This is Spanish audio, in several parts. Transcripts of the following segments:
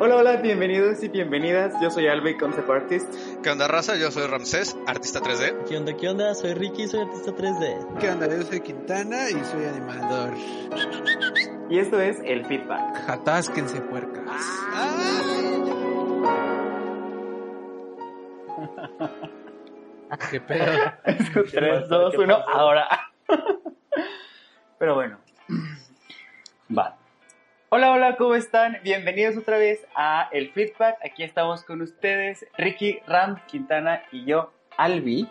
Hola, hola, bienvenidos y bienvenidas. Yo soy Albe, concept artist. ¿Qué onda, raza? Yo soy Ramsés, artista 3D. ¿Qué onda, qué onda? Soy Ricky, soy artista 3D. ¿Qué onda? Yo soy Quintana y soy animador. Y esto es El Feedback. Atásquense, puercas. ¿Qué pedo? 3, 2, 1, ahora. Pero bueno. Va. Hola, hola, ¿cómo están? Bienvenidos otra vez a El Feedback. Aquí estamos con ustedes, Ricky, Ram, Quintana y yo, Albi.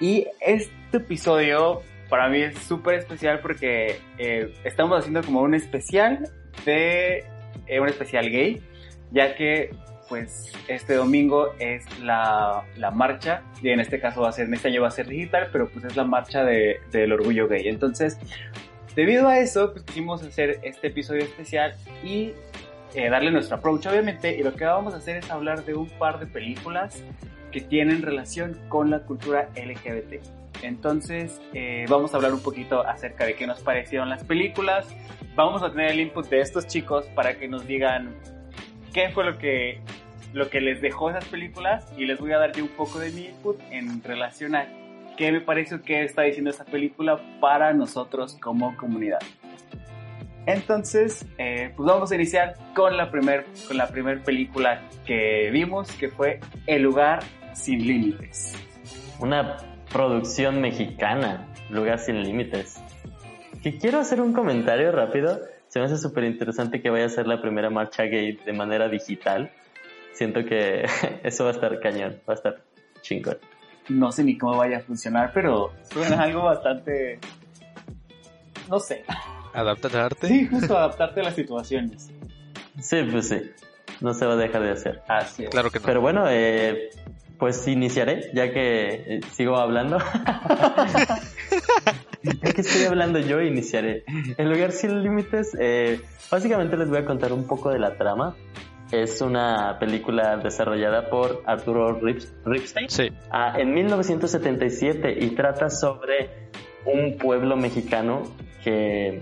Y este episodio para mí es súper especial porque eh, estamos haciendo como un especial de eh, un especial gay, ya que pues este domingo es la, la, marcha, y en este caso va a ser, en este año va a ser digital, pero pues es la marcha de, del orgullo gay. Entonces, debido a eso, pues quisimos hacer este episodio especial y eh, darle nuestro approach, obviamente, y lo que vamos a hacer es hablar de un par de películas que tienen relación con la cultura LGBT. Entonces, eh, vamos a hablar un poquito acerca de qué nos parecieron las películas. Vamos a tener el input de estos chicos para que nos digan qué fue lo que, lo que les dejó esas películas y les voy a dar yo un poco de mi input en relación a qué me parece que está diciendo esa película para nosotros como comunidad. Entonces, eh, pues vamos a iniciar con la primer, con la primer película que vimos, que fue El lugar sin límites. Una producción mexicana, Lugar sin límites. Que quiero hacer un comentario rápido. Se me hace súper interesante que vaya a ser la primera marcha gay de manera digital. Siento que eso va a estar cañón, va a estar chingón. No sé ni cómo vaya a funcionar, pero suena algo bastante... No sé. ¿Adaptarte? Sí, justo adaptarte a las situaciones. Sí, pues sí. No se va a dejar de hacer. Así es. Claro que no. Pero bueno, eh, pues iniciaré, ya que eh, sigo hablando. ya que estoy hablando yo, iniciaré. El lugar sin límites, eh, básicamente les voy a contar un poco de la trama. Es una película desarrollada por Arturo Rips, Ripstein Sí. ah, en 1977 y trata sobre un pueblo mexicano que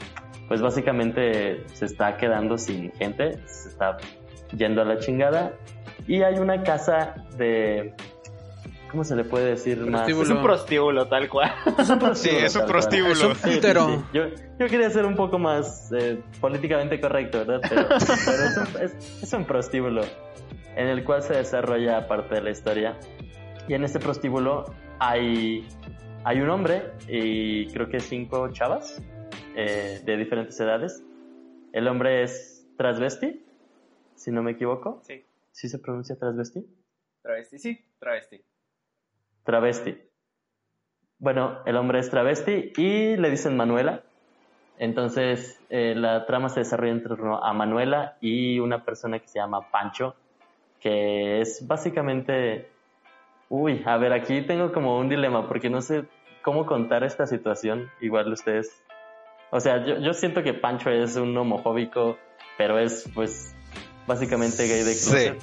pues básicamente se está quedando sin gente, se está yendo a la chingada y hay una casa de ¿cómo se le puede decir más? Prostíbulo. Es un prostíbulo, tal cual. Es un prostíbulo, Sí, es un prostíbulo. Es un Sí, sí, putero. sí. Yo, yo quería ser un poco más eh, políticamente correcto, ¿verdad? Pero, pero es, un, es- es un prostíbulo en el cual se desarrolla parte de la historia. Y en este prostíbulo hay, hay un hombre y creo que cinco chavas eh, de diferentes edades. El hombre es transvesti, si no me equivoco. Sí, ¿Sí se pronuncia transvesti? travesti, sí, travesti. Travesti. Bueno, el hombre es travesti y le dicen Manuela. Entonces, eh, la trama se desarrolla en torno a Manuela y una persona que se llama Pancho, que es básicamente... Uy, a ver, aquí tengo como un dilema porque no sé cómo contar esta situación. Igual ustedes... O sea, yo, yo siento que Pancho es un homofóbico, pero es pues básicamente gay de Sí. closet.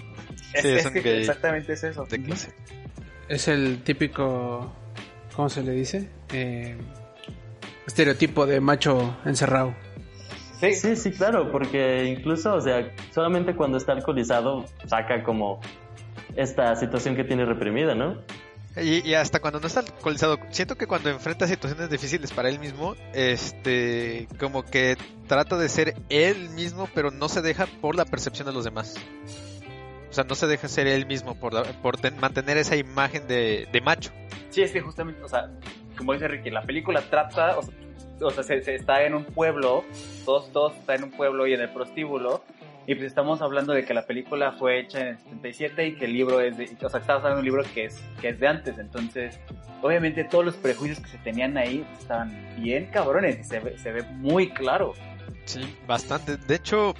Es, Sí, es es un que gay. exactamente es eso. De clase. Es el típico. ¿Cómo se le dice? Eh, estereotipo de macho encerrado. Sí, Sí, sí, claro, porque incluso, o sea, solamente cuando está alcoholizado saca como esta situación que tiene reprimida, ¿no? Y, y hasta cuando no está alcoholizado, siento que cuando enfrenta situaciones difíciles para él mismo, este, como que trata de ser él mismo, pero no se deja por la percepción de los demás. O sea, no se deja ser él mismo por, la- por ten- mantener esa imagen de, de macho. Sí, es que justamente, o sea, como dice Ricky, la película trata, o sea, o sea, se, se está en un pueblo, todos, todos están en un pueblo y en el prostíbulo, y pues estamos hablando de que la película fue hecha en el 77 y que el libro es de, o sea, estamos hablando de un libro que es, que es de antes, entonces, obviamente todos los prejuicios que se tenían ahí estaban bien cabrones y se se ve muy claro. Sí, bastante. De hecho,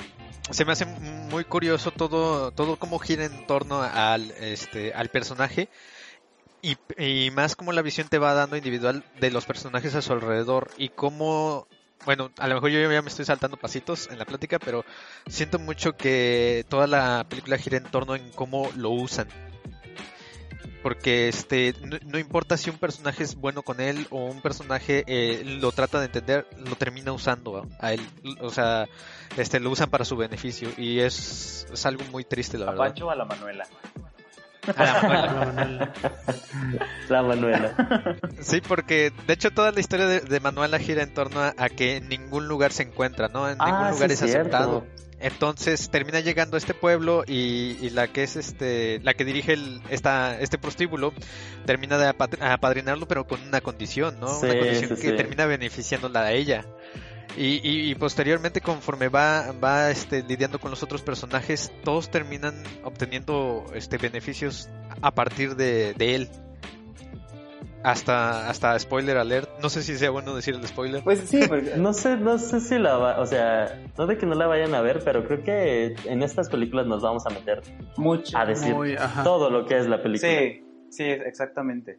se me hace muy curioso todo, todo cómo gira en torno al, este, al personaje y, y más como la visión te va dando individual de los personajes a su alrededor y cómo, bueno, a lo mejor yo ya me estoy saltando pasitos en la plática, pero siento mucho que toda la película gira en torno en cómo lo usan. Porque este no, importa si un personaje es bueno con él o un personaje eh, lo trata de entender, lo termina usando a él, o sea, este lo usan para su beneficio y es, es algo muy triste la ¿A verdad. Pancho o a la Manuela? A la Manuela. La Manuela. Sí, porque de hecho toda la historia de, de Manuela gira en torno a, a que en ningún lugar se encuentra, ¿no? En Ah, ningún lugar sí, es cierto. aceptado. Entonces termina llegando a este pueblo y, y la que es este, la que dirige el, esta, este prostíbulo termina de apad- apadrinarlo, pero con una condición, ¿no? una condición sí, que sí. termina beneficiándola a ella. Y, y- y posteriormente, conforme va, va este, lidiando con los otros personajes, todos terminan obteniendo este, beneficios a partir de, de él. Hasta, hasta spoiler alert. No sé si sea bueno decir el spoiler. Pues sí, porque... No sé, no sé si la va, o sea, no de que no la vayan a ver, pero creo que en estas películas nos vamos a meter mucho. a decir Muy, todo lo que es la película. Sí, sí, exactamente.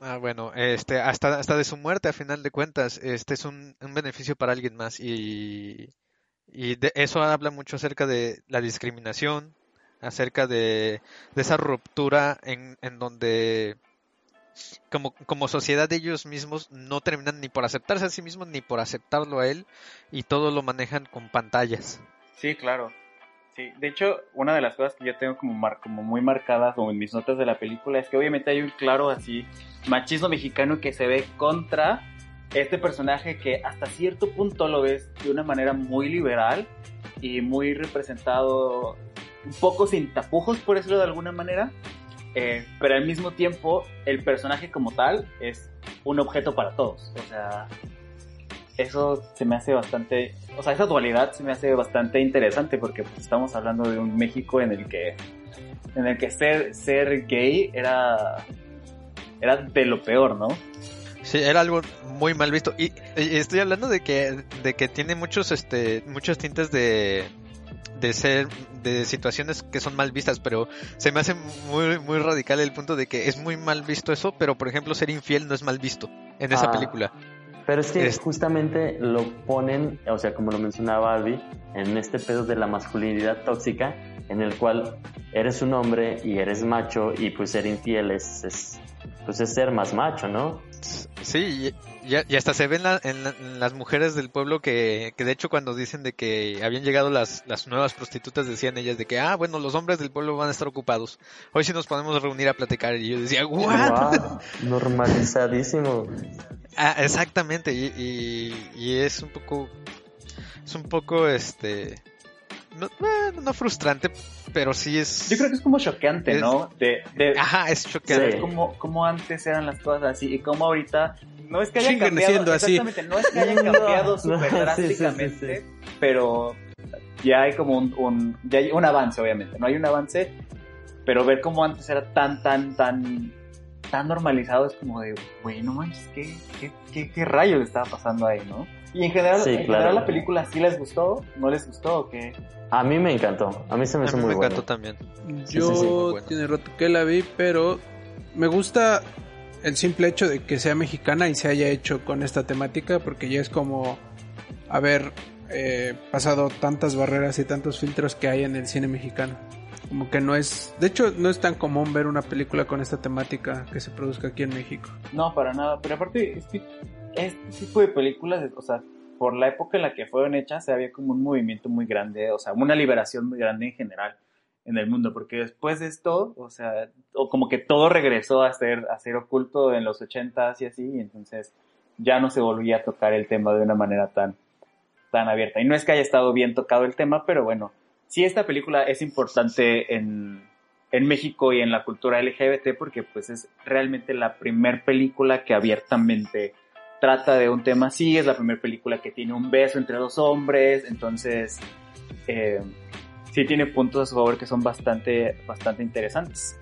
Ah, bueno, este, hasta, hasta de su muerte, a final de cuentas, este es un, un beneficio para alguien más y, y de eso habla mucho acerca de la discriminación, acerca de, de esa ruptura en, en donde como, como sociedad ellos mismos no terminan ni por aceptarse a sí mismos ni por aceptarlo a él y todo lo manejan con pantallas. Sí, claro. Sí, de hecho, una de las cosas que yo tengo como, mar- como muy marcadas en mis notas de la película es que obviamente hay un claro así machismo mexicano que se ve contra este personaje que hasta cierto punto lo ves de una manera muy liberal y muy representado un poco sin tapujos por decirlo de alguna manera eh, pero al mismo tiempo el personaje como tal es un objeto para todos o sea eso se me hace bastante, o sea, esa dualidad se me hace bastante interesante porque pues, estamos hablando de un México en el que, en el que ser, ser gay era, era de lo peor, ¿no? Sí, era algo muy mal visto. Y, y estoy hablando de que, de que tiene muchos, este, muchos tintes de, de ser, de situaciones que son mal vistas, pero se me hace muy, muy radical el punto de que es muy mal visto eso, pero por ejemplo ser infiel no es mal visto en esa Ah. película. Pero es que Es- justamente lo ponen, o sea, como lo mencionaba Barbie, en este pedo de la masculinidad tóxica, en el cual eres un hombre y eres macho y pues ser infiel es, es, pues es ser más macho, ¿no? Sí, y, y- hasta se ven la- en, la- en las mujeres del pueblo que, que de hecho cuando dicen de que habían llegado las, las nuevas prostitutas decían ellas de que, ah, bueno, los hombres del pueblo van a estar ocupados. Hoy sí nos podemos reunir a platicar. Y yo decía, ¿what? Guau, normalizadísimo. Ah, exactamente, y, y, y es un poco, es un poco, este, no, bueno, no frustrante, pero sí es... Yo creo que es como choqueante, Es- ¿no? De, de Ajá, es choqueante. Sí. cómo, cómo antes eran las cosas así y cómo ahorita no es que hayan Siguen cambiado, siendo así. exactamente, no es que hayan cambiado súper sí, sí, sí, drásticamente, sí. pero ya hay como un, un, ya hay un avance, obviamente, no hay un avance, pero ver cómo antes era tan, tan, tan, tan normalizado es como de, güey, no manches, ¿qué, qué, qué, qué rayos estaba pasando ahí, no? Y en general, Sí, en claro. general la película sí les gustó, no les gustó, o qué? A mí me encantó, a mí se me A hizo mí muy me bueno. encantó también. Yo sí, sí, muy bueno. tiene rato que la vi, pero me gusta el simple hecho de que sea mexicana y se haya hecho con esta temática, porque ya es como haber eh, pasado tantas barreras y tantos filtros que hay en el cine mexicano. Como que no es, de hecho, no es tan común ver una película con esta temática que se produzca aquí en México. No, para nada. Pero aparte, este, este tipo de películas, o sea, por la época en la que fueron hechas, había como un movimiento muy grande, o sea, una liberación muy grande en general en el mundo, porque después de esto, o sea, o como que todo regresó a ser, a ser oculto en los ochentas y así, y entonces ya no se volvía a tocar el tema de una manera tan, tan abierta. Y no es que haya estado bien tocado el tema, pero bueno, sí esta película es importante en, en México y en la cultura LGBT porque pues es realmente la primer película que abiertamente trata de un tema así, es la primera película que tiene un beso entre dos hombres, entonces eh, sí tiene puntos a su favor que son bastante, bastante interesantes.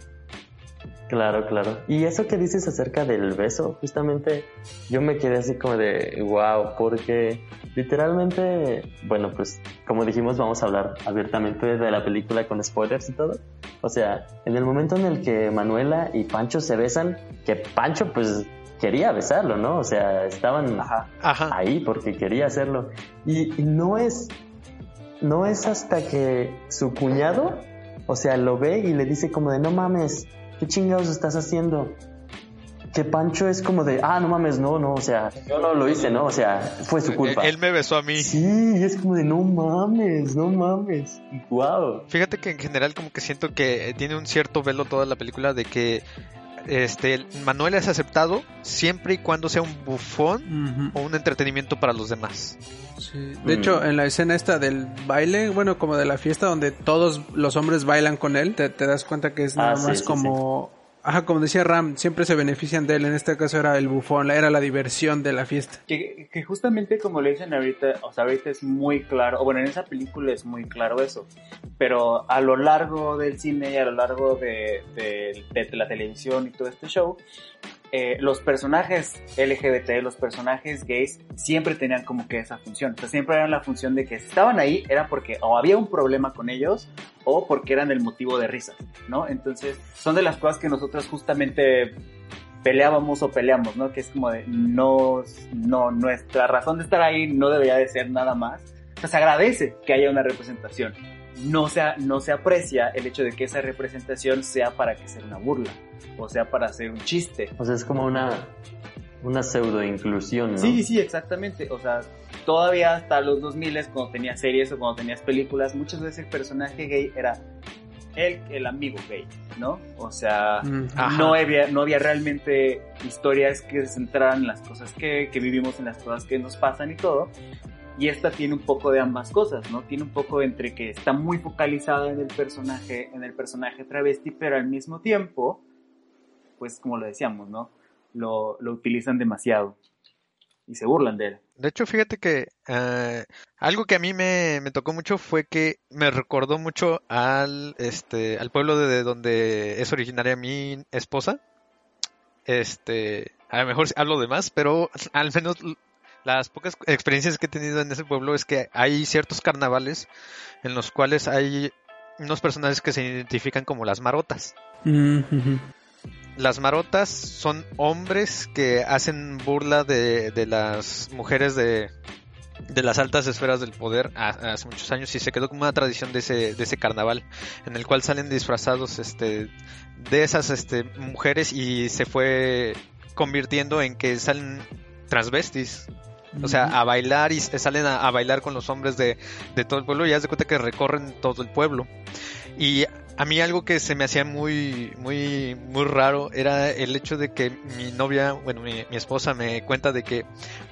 Claro, claro. Y eso que dices acerca del beso, justamente yo me quedé así como de wow, porque literalmente, bueno, pues como dijimos, vamos a hablar abiertamente de la película con spoilers y todo. O sea, en el momento en el que Manuela y Pancho se besan, que Pancho pues quería besarlo, ¿no? O sea, estaban Ajá. Ajá. ahí porque quería hacerlo. Y, y no es, no es hasta que su cuñado, o sea, lo ve y le dice como de no mames, ¿qué chingados estás haciendo? Que Pancho es como de, ah, no mames, no, no, o sea, yo no lo hice, ¿no? O sea, fue su culpa. Él me besó a mí. Sí, es como de, no mames, no mames. Wow. Fíjate que en general como que siento que tiene un cierto velo toda la película de que este Manuel es aceptado siempre y cuando sea un bufón o un entretenimiento para los demás. De hecho, en la escena esta del baile, bueno, como de la fiesta donde todos los hombres bailan con él, te, das cuenta que es nada ah, más como Ajá, como decía Ram, siempre se benefician de él. En este caso era el bufón, era la diversión de la fiesta. Que, justamente como le dicen ahorita, o sea, ahorita es muy claro, o bueno, en esa película es muy claro eso. Pero a lo largo del cine y a lo largo de la televisión y todo este show, eh, los personajes LGBT, los personajes gays, siempre tenían como que esa función. O sea, siempre eran la función de que si estaban ahí era porque o había un problema con ellos o porque eran el motivo de risa, ¿no? Entonces, son de las cosas que nosotros justamente peleábamos o peleamos, ¿no? Que es como de, no, no, nuestra razón de estar ahí no debería de ser nada más. O sea, se agradece que haya una representación no se, no se aprecia el hecho de que esa representación sea para que sea una burla o sea para hacer un chiste. O sea, es como una, una pseudo inclusión, ¿no? Sí, sí, exactamente. O sea, todavía hasta los 2000 cuando tenías series o cuando tenías películas, muchas veces el personaje gay era el, el amigo gay, ¿no? O sea, mm, no, había, no había realmente historias que se centraran en las cosas que, que vivimos, en las cosas que nos pasan y todo, y esta tiene un poco de ambas cosas, ¿no? Tiene un poco entre que está muy focalizada en el personaje, en el personaje travesti, pero al mismo tiempo, pues como lo decíamos, ¿no? Lo, lo utilizan demasiado y se burlan de él. De hecho, fíjate que eh, algo que a mí me, me, tocó mucho fue que me recordó mucho al, este, al pueblo de donde es originaria mi esposa. Este, a lo mejor hablo de más, pero al menos las pocas experiencias que he tenido en ese pueblo es que hay ciertos carnavales en los cuales hay unos personajes que se identifican como las marotas. Mm, las marotas son hombres que hacen burla de, de las mujeres de, de las altas esferas del poder hace muchos años y se quedó como una tradición de ese, de ese carnaval en el cual salen disfrazados este, de esas este, mujeres y se fue convirtiendo en que salen transvestis o sea, a bailar y salen a, bailar con los hombres de, todo el pueblo y ya se cuenta que recorren todo el pueblo. Y a mí algo que se me hacía muy, muy, muy raro era el hecho de que mi novia, bueno, mi, esposa me cuenta de que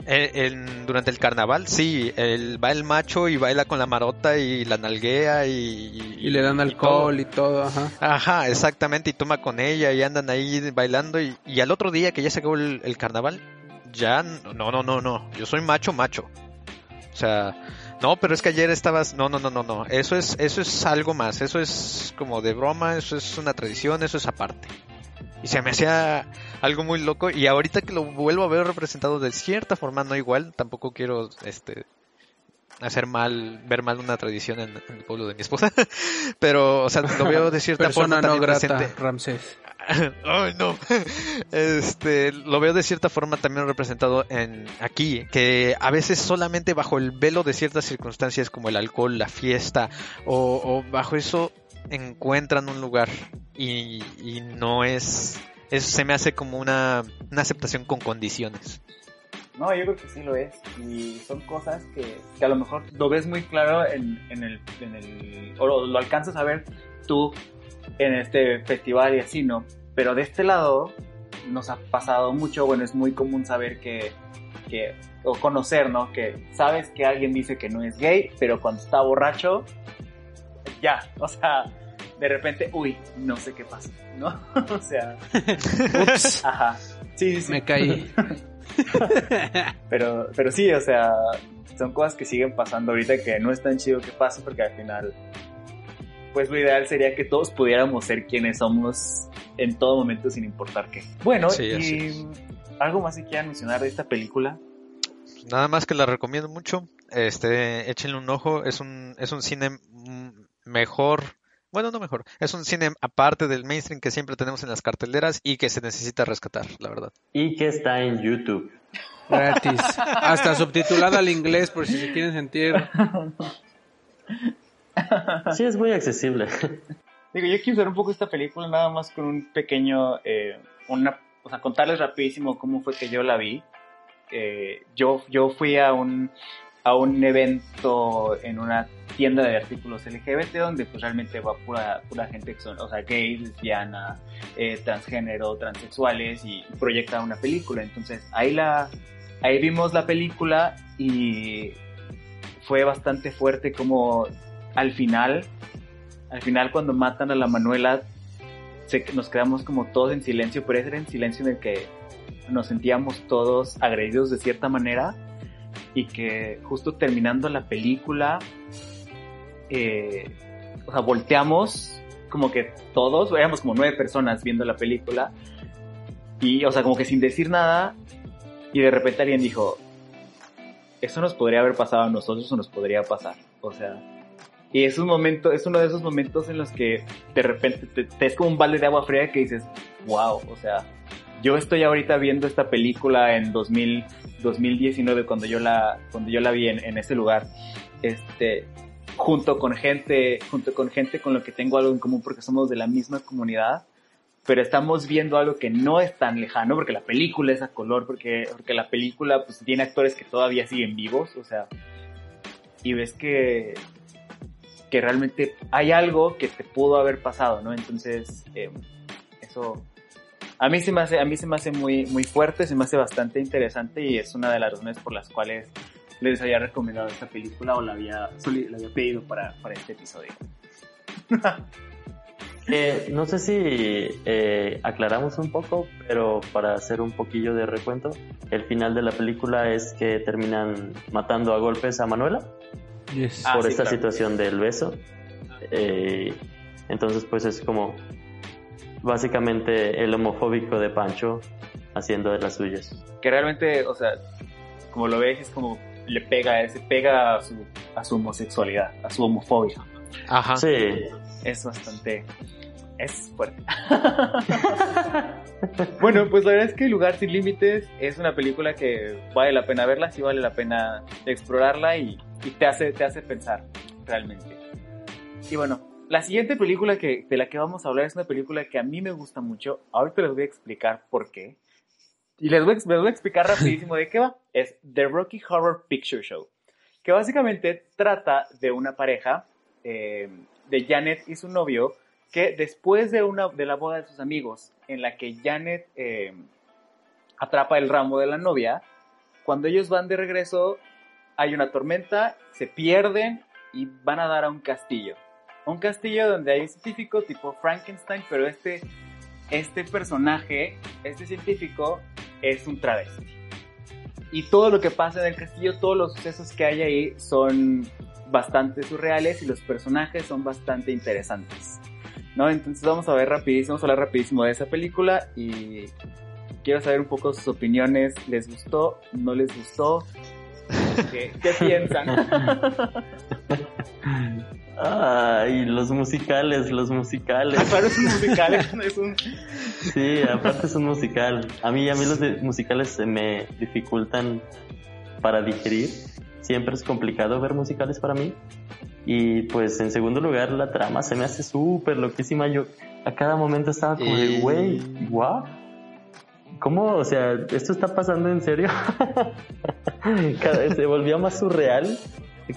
eh, durante el carnaval, sí, va el macho y baila con la marota y la nalguea y... Y, le dan alcohol y todo, ajá. Ajá, exactamente, y toma con ella y andan ahí bailando y, al otro día que ya se acabó el carnaval, ya, no, no, no, no, yo soy macho, macho. O sea, no, pero es que ayer estabas, no, no, no, no, no, eso es, eso es algo más, eso es como de broma, eso es una tradición, eso es aparte. Y se me hacía algo muy loco y ahorita que lo vuelvo a ver representado de cierta forma, no igual, tampoco quiero, este, hacer mal, ver mal una tradición en, el pueblo de mi esposa, pero, o sea, lo veo de cierta forma no grata, Ramsés. Ay, no. Este, lo veo de cierta forma también representado en aquí, que a veces solamente bajo el velo de ciertas circunstancias como el alcohol, la fiesta, o, bajo eso encuentran un lugar y, no es, eso se me hace como una, una aceptación con condiciones. No, yo creo que sí lo es. Y son cosas que, que a lo mejor lo ves muy claro en, en el. o lo, lo, alcanzas a ver tú en este festival y así, ¿no? Pero de este lado nos ha pasado mucho, bueno, es muy común saber que, que o conocer, ¿no? Que sabes que alguien dice que no es gay, pero cuando está borracho, ya, o sea, de repente, uy, no sé qué pasa, ¿no? o sea, ups, ajá, sí, sí, me caí. pero, pero sí, o sea, son cosas que siguen pasando ahorita que no es tan chido que pase porque al final pues lo ideal sería que todos pudiéramos ser quienes somos en todo momento sin importar qué. Bueno, y algo más que quieran mencionar de esta película. Nada más que la recomiendo mucho. Este, échenle un ojo. Es un, es un cine mejor. Bueno, no mejor. Es un cine aparte del mainstream que siempre tenemos en las carteleras y que se necesita rescatar, la verdad. Y que está en YouTube. Gratis. Hasta subtitulada al inglés por si se quieren sentir Sí, es muy accesible. Digo, yo quiero usar un poco esta película nada más con un pequeño, eh, una, o sea, contarles rapidísimo cómo fue que yo la vi. Eh, yo, yo fui a un, a un evento en una tienda de artículos LGBT donde pues realmente va pura, pura gente que son, o sea, gays, lesbianas, eh, transgénero, transexuales y proyecta una película. Entonces ahí la, ahí vimos la película y fue bastante fuerte como al final al final cuando matan a la Manuela nos quedamos como todos en silencio, pero ese era en silencio en el que nos sentíamos todos agredidos de cierta manera y que justo terminando la película, eh, o sea, volteamos como que todos, éramos como nueve personas viendo la película y, o sea, como que sin decir nada y de repente alguien dijo, eso nos podría haber pasado a nosotros o nos podría pasar, o sea, y es un momento, es uno de esos momentos en los que de repente te, es como un balde de agua fría que dices, wow, o sea, yo estoy ahorita viendo esta película en 2000, 2019 cuando yo la, cuando yo la vi en, en ese lugar, este, junto con gente, junto con gente con lo que tengo algo en común porque somos de la misma comunidad, pero estamos viendo algo que no es tan lejano porque la película es a color, porque, porque la película pues tiene actores que todavía siguen vivos, o sea, y ves que que realmente hay algo que te pudo haber pasado, ¿no? Entonces, eh, eso a mí se me hace, a mí se me hace muy, muy fuerte, se me hace bastante interesante y es una de las razones por las cuales les había recomendado esta película o la había, la había pedido para, para este episodio. Eh, no sé si eh, aclaramos un poco, pero para hacer un poquillo de recuento, el final de la película es que terminan matando a golpes a Manuela. Ah, por esta situación del beso. Eh, entonces, pues es como básicamente el homofóbico de Pancho haciendo de las suyas. Que realmente, o sea, como lo ves, es como le pega, se pega a su, a su homosexualidad, a su homofobia. Ajá. Sí. Es bastante. Es fuerte. bueno, pues la verdad es que Lugar sin Límites es una película que vale la pena verla, sí vale la pena explorarla y y te hace, te hace pensar realmente. Y bueno, la siguiente película que, de la que vamos a hablar es una película que a mí me gusta mucho. Ahorita les voy a explicar por qué. Y les voy, a explicar rapidísimo de qué va. Es The Rocky Horror Picture Show. Que básicamente trata de una pareja, eh, de Janet y su novio, que después de, una, de la boda de sus amigos, en la que Janet eh, atrapa el ramo de la novia, cuando ellos van de regreso, hay una tormenta, se pierden y van a dar a un castillo. Un castillo donde hay un científico tipo Frankenstein, pero este, este personaje, este científico, es un travesti. Y todo lo que pasa en el castillo, todos los sucesos que hay ahí son bastante surreales y los personajes son bastante interesantes. ¿No? Entonces vamos a ver rapidísimo, vamos a hablar rapidísimo de esa película y quiero saber un poco sus opiniones. ¿Les gustó? ¿No les gustó? ¿Qué, piensan? Ay, los musicales, los musicales. Aparte es un musical, es un... Sí, aparte es un musical. A mí, a mí los musicales se me dificultan para digerir. Siempre es complicado ver musicales para mí. Y pues en segundo lugar, la trama se me hace súper loquísima. Yo a cada momento estaba como de, güey, guau. ¿Cómo? O sea, ¿esto está pasando en serio? se volvió más surreal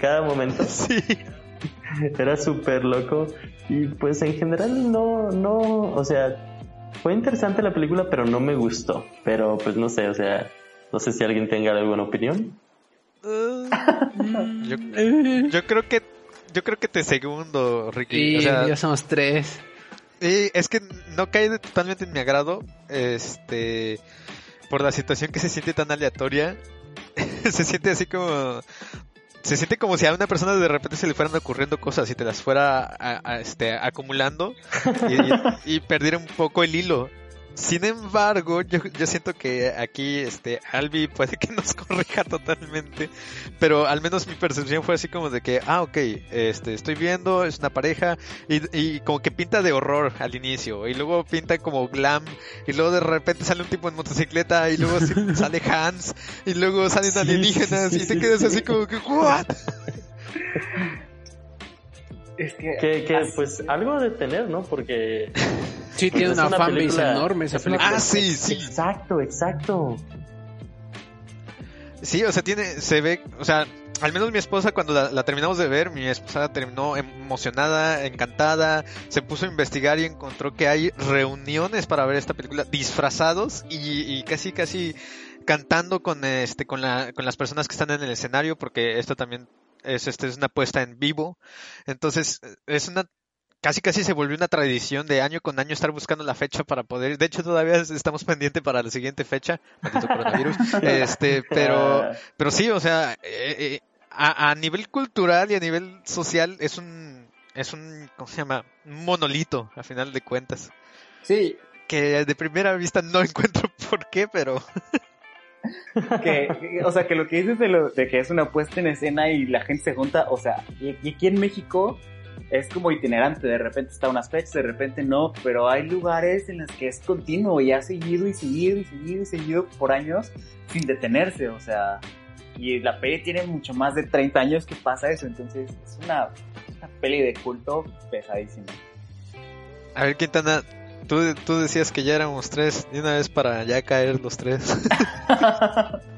cada momento. Sí. Era súper loco. Y pues en general no, no, o sea, fue interesante la película, pero no me gustó. Pero pues no sé, o sea, no sé si alguien tenga alguna opinión. Uh, yo, creo que yo creo que te segundo, Ricky. o sea, ya somos tres. Y es que no cae totalmente en mi agrado, este, por la situación que se siente tan aleatoria. se siente así como se siente como si a una persona de repente se le fueran ocurriendo cosas y te las fuera este, acumulando y, y, perdiera un poco el hilo. Sin embargo, yo, yo siento que aquí este Albi puede que nos corrija totalmente, pero al menos mi percepción fue así como de que, ah, ok, este, estoy viendo, es una pareja y, y como que pinta de horror al inicio y luego pinta como glam y luego de repente sale un tipo en motocicleta y luego sale Hans y luego salen alienígenas y te quedas así como que, ¿what? Es que, Que, que, pues algo de tener, ¿no? Porque Sí, tiene una, una fanbase película- enorme esa película. Ah, sí, sí. Exacto, exacto. Sí, o sea, tiene, se ve, o sea, al menos mi esposa cuando la, la terminamos de ver, mi esposa terminó emocionada, encantada, se puso a investigar y encontró que hay reuniones para ver esta película disfrazados y, y casi casi cantando con este con la con las personas que están en el escenario porque esto también es este es una puesta en vivo. Entonces, es una casi casi se volvió una tradición de año con año estar buscando la fecha para poder. De hecho, todavía estamos pendiente para la siguiente fecha, coronavirus. Este, pero Ah, pero sí, o sea, eh, eh, a, a nivel cultural y a nivel social es un es un ¿cómo se llama? Un monolito a final de cuentas. Sí, Que de primera vista no encuentro por qué, pero que, o sea, que lo que dices de, lo, de que es una puesta en escena y la gente se junta, o sea, y, y aquí en México es como itinerante, de repente está unas fechas, de repente no, pero hay lugares en los que es continuo y ha seguido y seguido y seguido y seguido por años sin detenerse, o sea, y la peli tiene mucho más de 30 años que pasa eso, entonces es una, una peli de culto pesadísima. a ver Quintana, tú, tú decías que ya éramos tres, de una vez para ya caer los tres.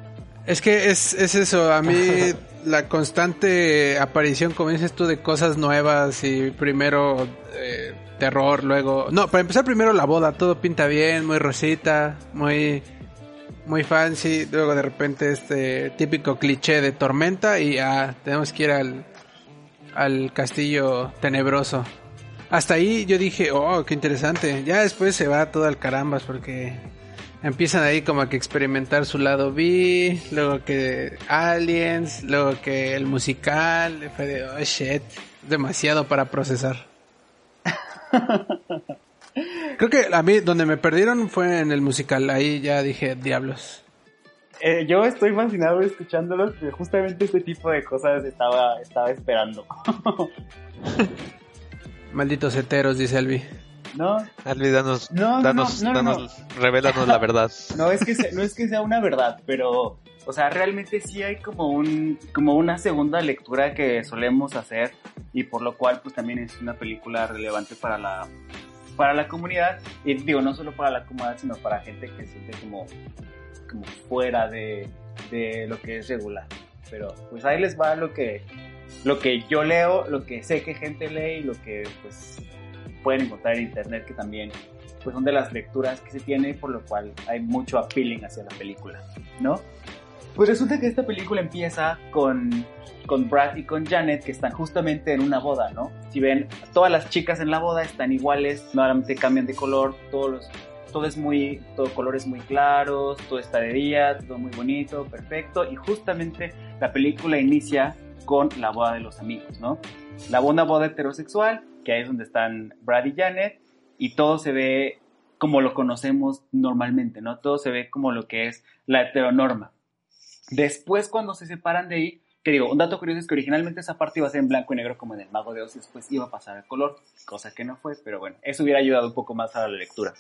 Es que es, es eso, a mí la constante aparición, como dices tú, de cosas nuevas y primero eh, terror, luego... No, para empezar primero la boda, todo pinta bien, muy rosita, muy muy fancy, luego de repente este típico cliché de tormenta y ah, tenemos que ir al, al castillo tenebroso. Hasta ahí yo dije, oh, qué interesante. Ya después se va todo al carambas porque empiezan ahí como que experimentar su lado B, luego que Aliens, luego que el musical, fue de, oh shit, demasiado para procesar. Creo que a mí donde me perdieron fue en el musical, ahí ya dije, diablos. Eh, yo estoy fascinado escuchándolos, porque justamente este tipo de cosas estaba, estaba esperando. Malditos heteros, dice Elvi. ¿No? Alvi, danos, No, no, danos, no, no, no. danos, revélanos la verdad. No es que sea, no es que sea una verdad, pero o sea, realmente sí hay como un como una segunda lectura que solemos hacer y por lo cual pues también es una película relevante para la para la comunidad y digo no solo para la comunidad sino para gente que se siente como como fuera de, de lo que es regular. Pero pues ahí les va lo que lo que yo leo, lo que sé que gente lee y lo que pues pueden encontrar en internet que también pues son de las lecturas que se tiene, por lo cual hay mucho appealing hacia la película, ¿no? Pues resulta que esta película empieza con, con Brad y con Janet que están justamente en una boda, ¿no? Si ven, todas las chicas en la boda están iguales, normalmente cambian de color, todos los, todo es muy, todo colores muy claros, todo está de día, todo muy bonito, perfecto, y justamente la película inicia con la boda de los amigos, ¿no? La buena boda heterosexual, que ahí es donde están Brad y Janet, y todo se ve como lo conocemos normalmente, ¿no? Todo se ve como lo que es la heteronorma. Después, cuando se separan de ahí, que digo, un dato curioso es que originalmente esa parte iba a ser en blanco y negro como en el Mago de Oz y después iba a pasar a color, cosa que no fue, pero bueno, eso hubiera ayudado un poco más a la lectura.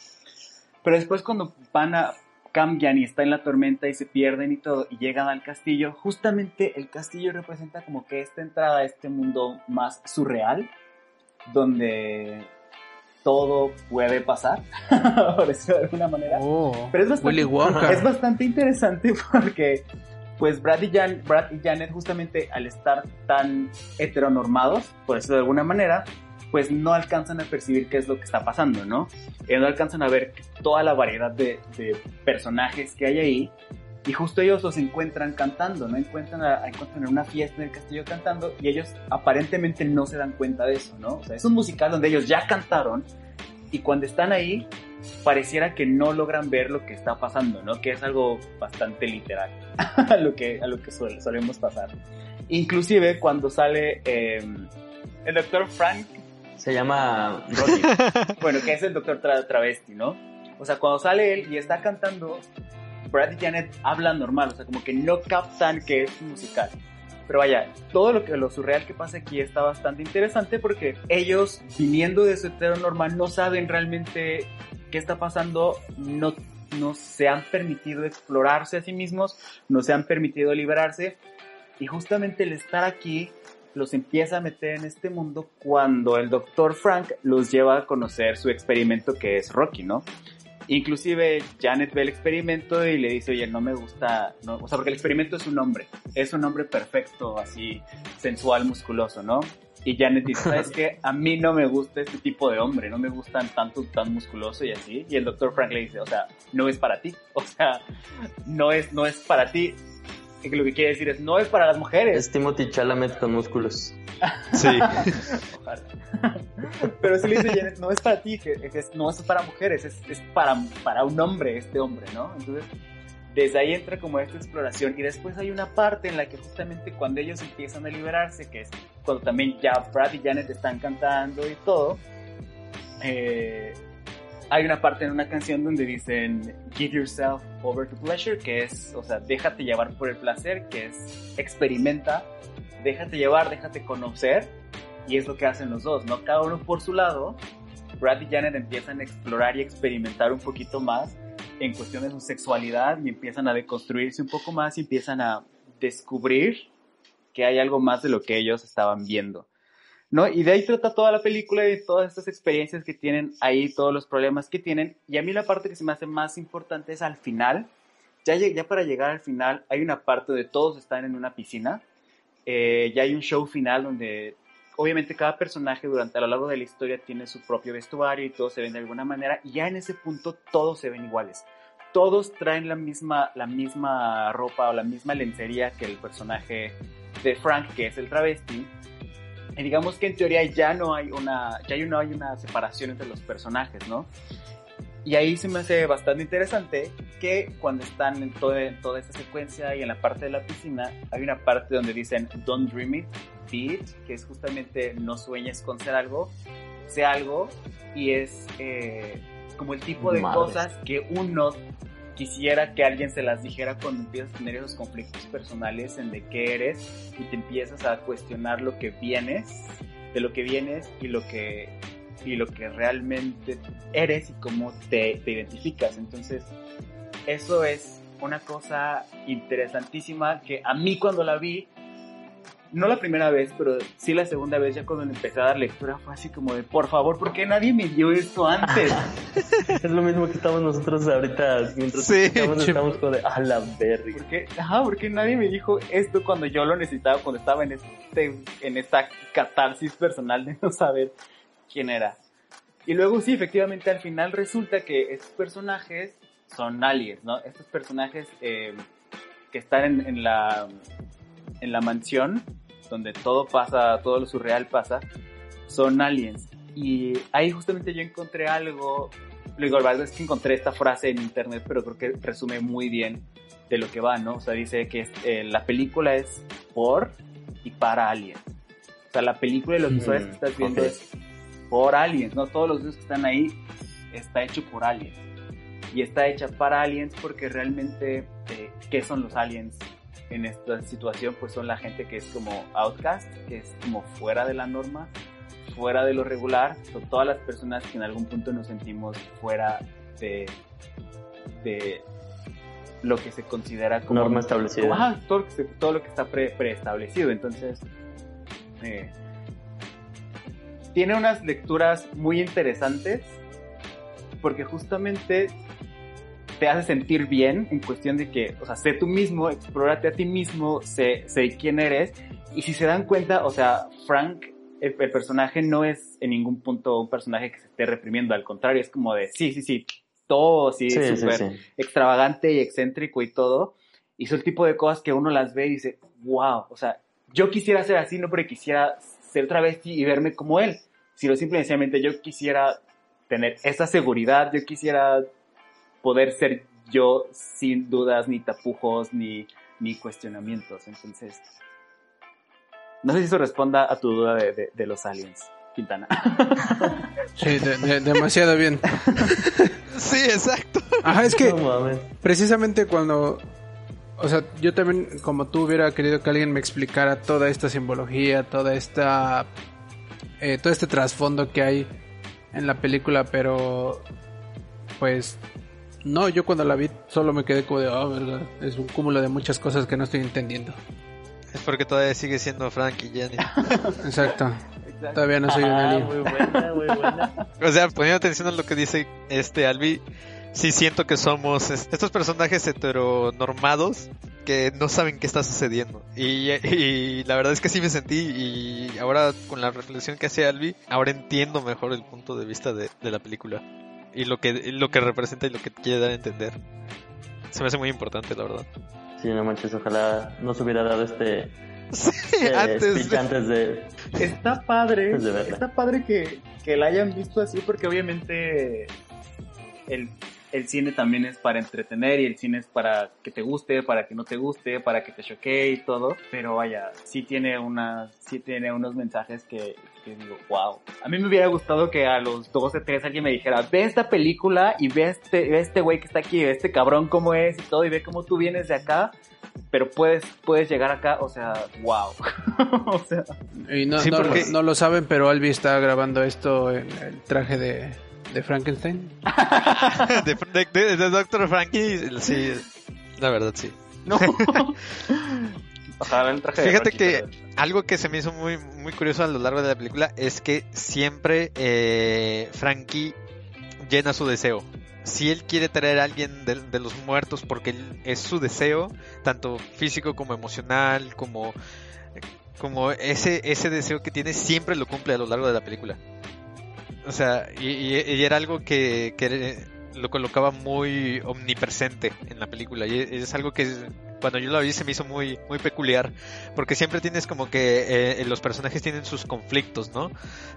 Pero después cuando van a cambian y está en la tormenta y se pierden y todo y llegan al castillo, justamente el castillo representa como que esta entrada a este mundo más surreal, donde todo puede pasar, por decirlo de alguna manera. Oh, Pero es bastante, es bastante interesante porque, pues, Brad y, Jan- Brad y Janet, justamente al estar tan heteronormados, por decirlo de alguna manera, pues no alcanzan a percibir qué es lo que está pasando, ¿no? Eh, no alcanzan a ver toda la variedad de, de personajes que hay ahí. Y justo ellos los encuentran cantando, ¿no? Encuentran, a, encuentran en una fiesta en el castillo cantando y ellos aparentemente no se dan cuenta de eso, ¿no? O sea, es un musical donde ellos ya cantaron y cuando están ahí pareciera que no logran ver lo que está pasando, ¿no? Que es algo bastante literal a lo que, a lo que suele- solemos pasar. Inclusive cuando sale eh, el doctor Frank, Se llama Roddy. bueno, que es el doctor tra- travesti, ¿no? O sea, cuando sale él y está cantando, Brad y Janet hablan normal, o sea, como que no captan que es musical. Pero vaya, todo lo que lo surreal que pasa aquí está bastante interesante porque ellos, viniendo de su normal, no saben realmente qué está pasando, no, no se han permitido explorarse a sí mismos, no se han permitido liberarse. Y justamente el estar aquí los empieza a meter en este mundo cuando el doctor Frank los lleva a conocer su experimento que es Rocky, ¿no? Inclusive Janet ve el experimento y le dice, oye, no me gusta, no, o sea, porque el experimento es un hombre, es un hombre perfecto, así, sensual, musculoso, ¿no? Y Janet dice, ¿sabes qué? A mí no me gusta este tipo de hombre, no me gustan tanto tan musculoso y así. Y el doctor Frank le dice, o sea, no es para ti, o sea, no es, no es para ti. Y lo que quiere decir es, no es para las mujeres. Es Timothy Chalamet con músculos. Sí. Ojalá. Pero si le dice Janet, no es para ti, que es, no es para mujeres, es, es, para, para un hombre, este hombre, ¿no? Entonces, desde ahí entra como esta exploración y después hay una parte en la que justamente cuando ellos empiezan a liberarse, que es cuando también ya Brad y Janet están cantando y todo, eh, hay una parte en una canción donde dicen give yourself over to pleasure, que es, o sea, déjate llevar por el placer, que es experimenta, déjate llevar, déjate conocer, y es lo que hacen los dos, ¿no? Cada uno por su lado, Brad y Janet empiezan a explorar y experimentar un poquito más en cuestión de su sexualidad y empiezan a deconstruirse un poco más y empiezan a descubrir que hay algo más de lo que ellos estaban viendo. ¿No? Y de ahí trata toda la película y todas estas experiencias que tienen ahí, todos los problemas que tienen. Y a mí la parte que se me hace más importante es al final. Ya, ya para llegar al final hay una parte donde todos están en una piscina. Eh, ya hay un show final donde obviamente cada personaje durante a lo largo de la historia tiene su propio vestuario y todos se ven de alguna manera. Y ya en ese punto todos se ven iguales. Todos traen la misma, la misma ropa o la misma lencería que el personaje de Frank, que es el travesti digamos que en teoría ya no hay una, ya no hay una separación entre los personajes, ¿no? Y ahí se me hace bastante interesante que cuando están en, todo, toda esta secuencia y en la parte de la piscina, hay una parte donde dicen Don't dream it, be it, que es justamente no sueñes con ser algo, sé algo, y es eh, como el tipo de Madre. cosas que uno quisiera que alguien se las dijera cuando empiezas a tener esos conflictos personales en de qué eres y te empiezas a cuestionar lo que vienes, de lo que vienes y lo que y lo que realmente eres y cómo te, te identificas. Entonces, eso es una cosa interesantísima que a mí cuando la vi, no la primera vez, pero sí la segunda vez, ya cuando le empecé a dar lectura, fue así como de, por favor, ¿por qué nadie me dio esto antes? Es lo mismo que estamos nosotros ahorita mientras Sí, estamos, estamos como de a la verga. ¿Por qué? Ajá, porque nadie me dijo esto cuando yo lo necesitaba, cuando estaba en, este, en esta catarsis personal de no saber quién era. Y luego sí, efectivamente, al final resulta que estos personajes son aliens, ¿no? Estos personajes eh, que están en, en la, en la mansión, donde todo pasa, todo lo surreal pasa, son aliens. Y ahí justamente yo encontré algo, lo verdad es que encontré esta frase en internet, pero creo que resume muy bien de lo que va, ¿no? O sea, dice que eh, la película es por y para aliens. O sea, la película y los Mm, visuales que estás viendo ok. es por aliens, ¿no? Todos los videos que están ahí está hecho por aliens. Y está hecha para aliens porque realmente, eh, ¿qué son los aliens en esta situación? Pues son la gente que es como outcast, que es como fuera de la norma, fuera de lo regular. Son todas las personas que en algún punto nos sentimos fuera de, de lo que se considera como Norma establecida. como, ajá, todo, lo que se- todo lo que está pre- preestablecido. Entonces, eh, tiene unas lecturas muy interesantes porque justamente te hace sentir bien en cuestión de que, o sea, sé tú mismo, explórate a ti mismo, sé, sé quién eres. Y si se dan cuenta, o sea, Frank, el, el personaje no es en ningún punto un personaje que se esté reprimiendo, al contrario, es como de, sí, sí, sí, todo, sí, Sí, sí, súper sí. extravagante y excéntrico y todo. Y es el tipo de cosas que uno las ve y dice, wow, o sea, yo quisiera ser así, no porque quisiera ser travesti y verme como él, sino simple y sencillamente yo quisiera tener esa seguridad, yo quisiera poder ser yo sin dudas, ni tapujos, ni, ni cuestionamientos. Entonces, no sé si eso responda a tu duda de, de- de los aliens, Quintana. Sí, de- de- demasiado bien. Sí, exacto. Ajá, es que No precisamente cuando, o sea, yo también como tú hubiera querido que alguien me explicara toda esta simbología, toda esta, eh, todo este trasfondo que hay en la película, pero pues no, yo cuando la vi solo me quedé como de, oh, verdad, es un cúmulo de muchas cosas que no estoy entendiendo. Es porque todavía sigue siendo Frank y Jenny. Exacto. Todavía no soy un Ah, alien. muy buena, muy buena. O sea, poniendo atención a lo que dice este Albi, sí siento que somos es- estos personajes heteronormados que no saben qué está sucediendo. Y, y la verdad es que sí me sentí y ahora con la reflexión que hace Albi, ahora entiendo mejor el punto de vista de, de la película y lo que, lo que representa y lo que quiere dar a entender. Se me hace muy importante, la verdad. Sí, no manches, ojalá nos hubiera dado este, Sí, este antes speech de- antes de... Está padre, de está padre que, que la hayan visto así porque obviamente el, el cine también es para entretener y el cine es para que te guste, para que no te guste, para que te choquee y todo, pero vaya, sí tiene unas, sí tiene unos mensajes que, que digo, wow. A mí me hubiera gustado que a los 12, 13 alguien me dijera, ve esta película y ve este, ve este güey que está aquí, ve este cabrón cómo es y todo y ve cómo tú vienes de acá. Pero puedes, puedes llegar acá, o sea, wow. o sea, Y no, Sí, no, porque- no lo saben, pero Albi está grabando esto en el traje de, de Frankenstein. de, de, de- de Dr. Frankie, sí, la verdad sí. No. Ojalá el traje de Fíjate que algo que se me hizo muy, muy curioso a lo largo de la película es que siempre eh, Frankie llena su deseo. Si él quiere traer a alguien de, de los muertos porque él- es su deseo, tanto físico como emocional, como, como ese, ese deseo que tiene, siempre lo cumple a lo largo de la película. O sea, y, y- era algo que, que lo colocaba muy omnipresente en la película. Y es algo que cuando yo la vi se me hizo muy, muy peculiar. Porque siempre tienes como que eh, los personajes tienen sus conflictos, ¿no?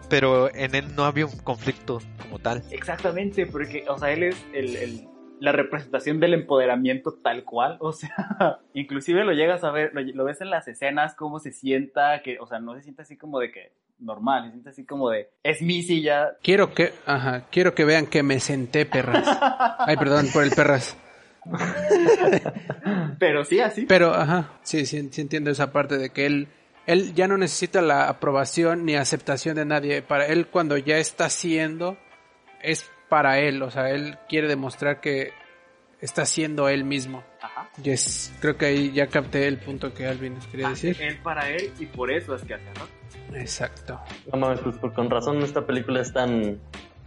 Pero en él no había un conflicto como tal. Exactamente, porque, o sea, él es el, el- la representación del empoderamiento tal cual, o sea, inclusive lo llegas a ver, lo, lo ves en las escenas, cómo se sienta, que, o sea, no se siente así como de que normal, se siente así como de, es mi silla, Quiero que, ajá, quiero que vean que me senté, perras. Ay, perdón por el perras. pero sí así. Pero, ajá, sí, sí, sí entiendo esa parte de que él, él ya no necesita la aprobación ni aceptación de nadie. Para él, cuando ya está haciendo, es para él. O sea, él quiere demostrar que está siendo él mismo. Ajá. Yes, creo que ahí ya capté el punto que Alvin quería Hace decir. él para él y por eso es que hace, ¿no? Exacto. No mames, pues por- con razón esta película es tan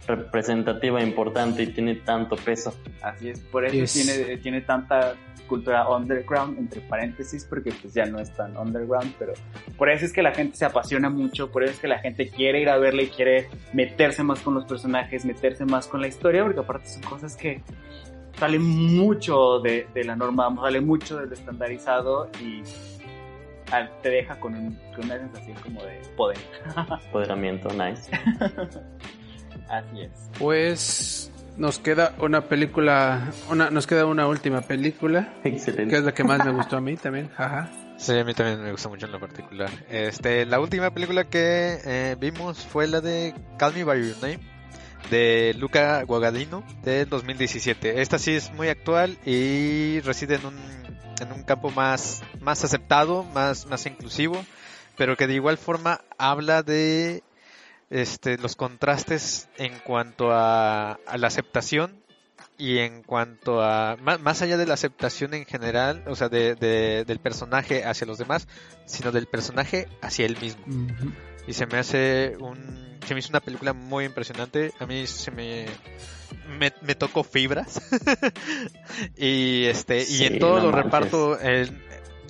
representativa, importante y tiene tanto peso. Así es, por eso Yes. tiene, tiene tanta cultura underground, entre paréntesis, porque pues ya no es tan underground, pero por eso es que la gente se apasiona mucho, por eso es que la gente quiere ir a verla y quiere meterse más con los personajes, meterse más con la historia, porque aparte son cosas que salen mucho de, de la norma, sale mucho del estandarizado y te deja con, un- con una sensación como de poder. Empoderamiento, nice. Así es. Pues nos queda una película, una, nos queda una última película, que Excelente. es la que más me gustó a mí también, jaja. Sí, a mí también me gusta mucho en lo particular. Este, la última película que eh, vimos fue la de Call Me By Your Name de Luca Guadagnino del 2017. Esta sí es muy actual y reside en un, en un campo más, más aceptado, más, más inclusivo, pero que de igual forma habla de este, los contrastes en cuanto a, a la aceptación y en cuanto a más, más allá de la aceptación en general, o sea, de, de- del personaje hacia los demás, sino del personaje hacia él mismo. Y se me hace un se me hizo una película muy impresionante. A mí se me me, me tocó fibras. y este y Sí, en todo no lo reparto el,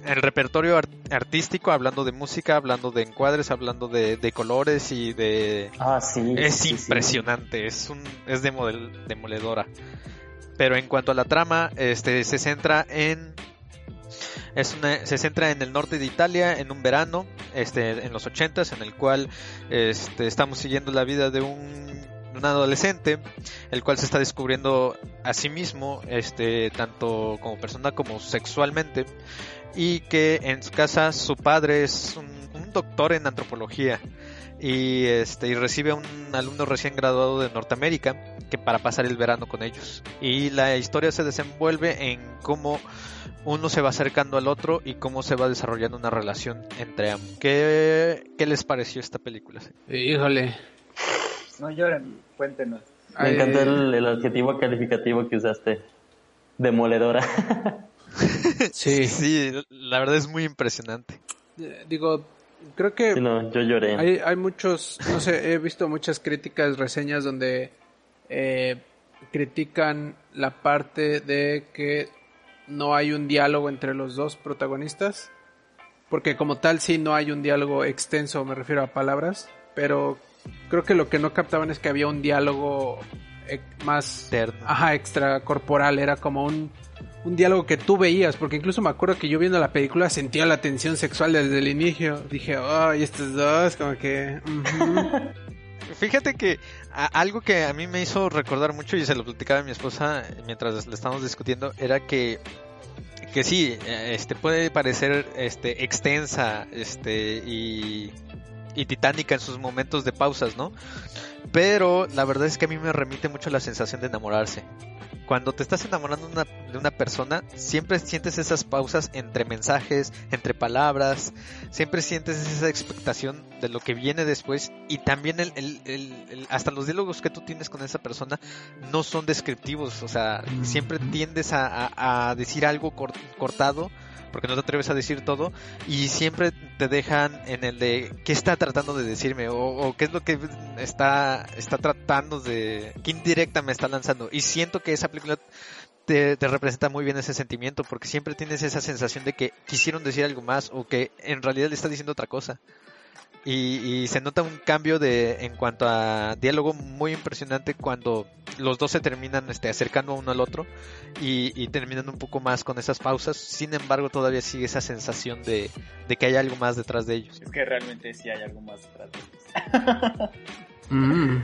el repertorio ar- artístico, hablando de música, hablando de encuadres, hablando de, de colores y de Ah, sí. es sí. impresionante, es un es demodel- demoledora. Pero en cuanto a la trama, este se centra en es una, se centra en el norte de Italia en un verano, este en los 80 en el cual este estamos siguiendo la vida de un un adolescente, el cual se está descubriendo a sí mismo, este, tanto como persona como sexualmente, y que en su casa su padre es un, un doctor en antropología y este y recibe a un alumno recién graduado de Norteamérica que para pasar el verano con ellos y la historia se desenvuelve en cómo uno se va acercando al otro y cómo se va desarrollando una relación entre ambos. ¿Qué, qué les pareció esta película? Híjole. No lloren, cuéntenos. Me encantó el, el adjetivo calificativo que usaste. Demoledora. Sí. Sí, la verdad es muy impresionante. Eh, digo, creo que Sí, no, yo lloré. hay, hay muchos, no sé, he visto muchas críticas, reseñas donde eh, critican la parte de que no hay un diálogo entre los dos protagonistas. Porque como tal sí no hay un diálogo extenso, me refiero a palabras, pero creo que lo que no captaban es que había un diálogo eh, más Terno. ajá, extracorporal, era como un, un diálogo que tú veías, porque incluso me acuerdo que yo viendo la película sentía la tensión sexual desde el inicio. Dije, ay, estos dos, como que... ujú". Fíjate que a- algo que a mí me hizo recordar mucho y se lo platicaba a mi esposa mientras le estábamos discutiendo era que que sí, este puede parecer este extensa, este y y titánica en sus momentos de pausas, ¿no? Pero la verdad es que a mí me remite mucho la sensación de enamorarse. Cuando te estás enamorando de una, de una persona, siempre sientes esas pausas entre mensajes, entre palabras, siempre sientes esa expectación de lo que viene después y también el, el- el- el- hasta los diálogos que tú tienes con esa persona no son descriptivos, o sea, siempre tiendes a, a- a decir algo cor- cortado porque no te atreves a decir todo y siempre te dejan en el de qué está tratando de decirme o, qué es lo que está está tratando de qué indirecta me está lanzando y siento que esa película te representa muy bien ese sentimiento porque siempre tienes esa sensación de que quisieron decir algo más o que en realidad le está diciendo otra cosa y, y se nota un cambio de en cuanto a diálogo muy impresionante cuando los dos se terminan este, acercando uno al otro y, y terminan un poco más con esas pausas. Sin embargo, todavía sigue esa sensación de, de que hay algo más detrás de ellos. Es que realmente sí hay algo más detrás de eso. Mm.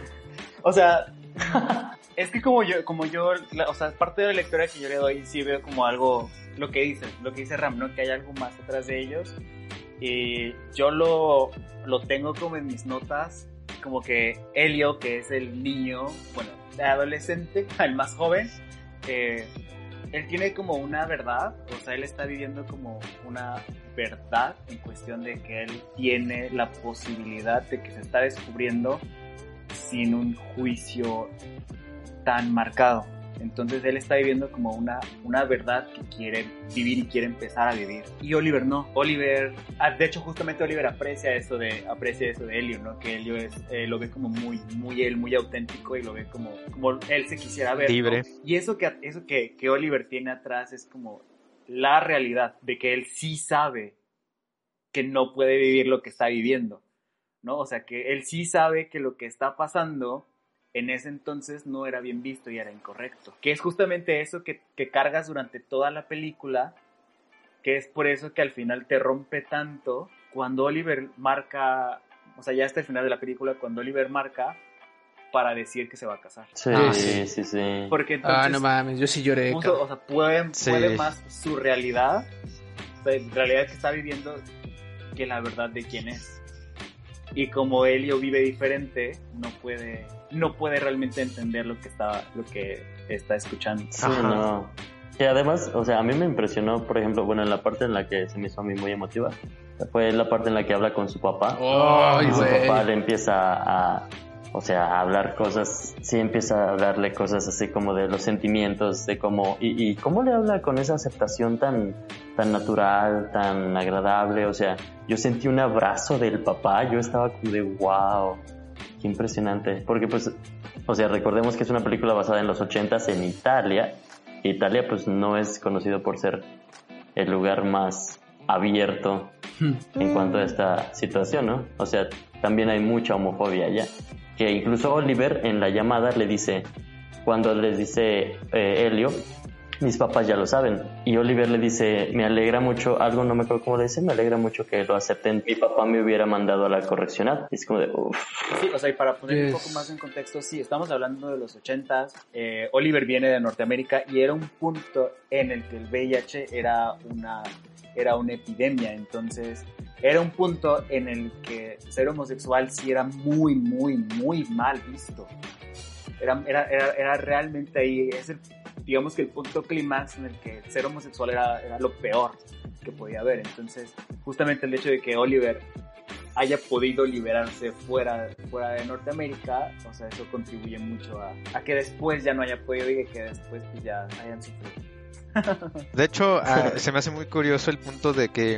O sea, es que como yo, como yo, la- o sea, parte de la lectura que yo le doy, sí veo como algo, lo que dice, lo que dice Ram, ¿no? Que hay algo más detrás de ellos. Y yo lo, lo tengo como en mis notas, como que Helio, que es el niño, bueno, adolescente, el más joven, eh, él tiene como una verdad, o sea, él está viviendo como una verdad en cuestión de que él tiene la posibilidad de que se está descubriendo sin un juicio tan marcado. Entonces él está viviendo como una, una verdad que quiere vivir y quiere empezar a vivir. Y Oliver no. Oliver, ah, de hecho justamente Oliver aprecia eso de, aprecia eso de Helio, ¿no? Que Helio es, eh, lo ve como muy, muy él, muy auténtico y lo ve como, como él se quisiera ver. ¿no? Libre. Y eso que, eso que, que Oliver tiene atrás es como la realidad de que él sí sabe que no puede vivir lo que está viviendo, ¿no? O sea, que él sí sabe que lo que está pasando en ese entonces no era bien visto y era incorrecto. Que es justamente eso que, que cargas durante toda la película, que es por eso que al final te rompe tanto cuando Oliver marca, o sea, ya hasta el final de la película, cuando Oliver marca para decir que se va a casar. Sí, Ah, sí, sí, sí. Porque entonces Ah, no mames, yo sí lloré. cabrón. o sea, puede, Sí. puede más su realidad, o sea, en realidad que está viviendo, que la verdad de quién es. Y como Helio vive diferente, no puede, no puede realmente entender lo que está, lo que está escuchando. Sí, Ajá. no. Y además, o sea, a mí me impresionó, por ejemplo, bueno, en la parte en la que se me hizo a mí muy emotiva, fue la parte en la que habla con su papá. Ay, y su güey. papá le empieza a, o sea, a hablar cosas, sí empieza a hablarle cosas así como de los sentimientos, de cómo, y, y cómo le habla con esa aceptación tan, tan natural, tan agradable, o sea, yo sentí un abrazo del papá, yo estaba como de wow, qué impresionante, porque pues, o sea, recordemos que es una película basada en los ochentas en Italia, Italia pues no es conocido por ser el lugar más abierto en cuanto a esta situación, ¿no? O sea, también hay mucha homofobia allá. Que incluso Oliver en la llamada le dice, cuando les dice eh, Helio, mis papás ya lo saben. Y Oliver le dice, me alegra mucho, algo no me acuerdo cómo le dice, me alegra mucho que lo acepten. Mi papá me hubiera mandado a la correccional. Y es como de, uff. Sí, o sea, y para poner Yes. un poco más en contexto, sí, estamos hablando de los ochentas, eh, Oliver viene de Norteamérica y era un punto en el que el VIH era una, era una epidemia, entonces era un punto en el que ser homosexual sí era muy, muy, muy mal visto. Era, era, era, era realmente ahí, es el, digamos que el punto clímax en el que ser homosexual era, era lo peor que podía haber, entonces justamente el hecho de que Oliver haya podido liberarse fuera, fuera de Norteamérica, o sea, eso contribuye mucho a, a que después ya no haya podido y que después pues, ya hayan sufrido. De hecho, ah, se me hace muy curioso el punto de que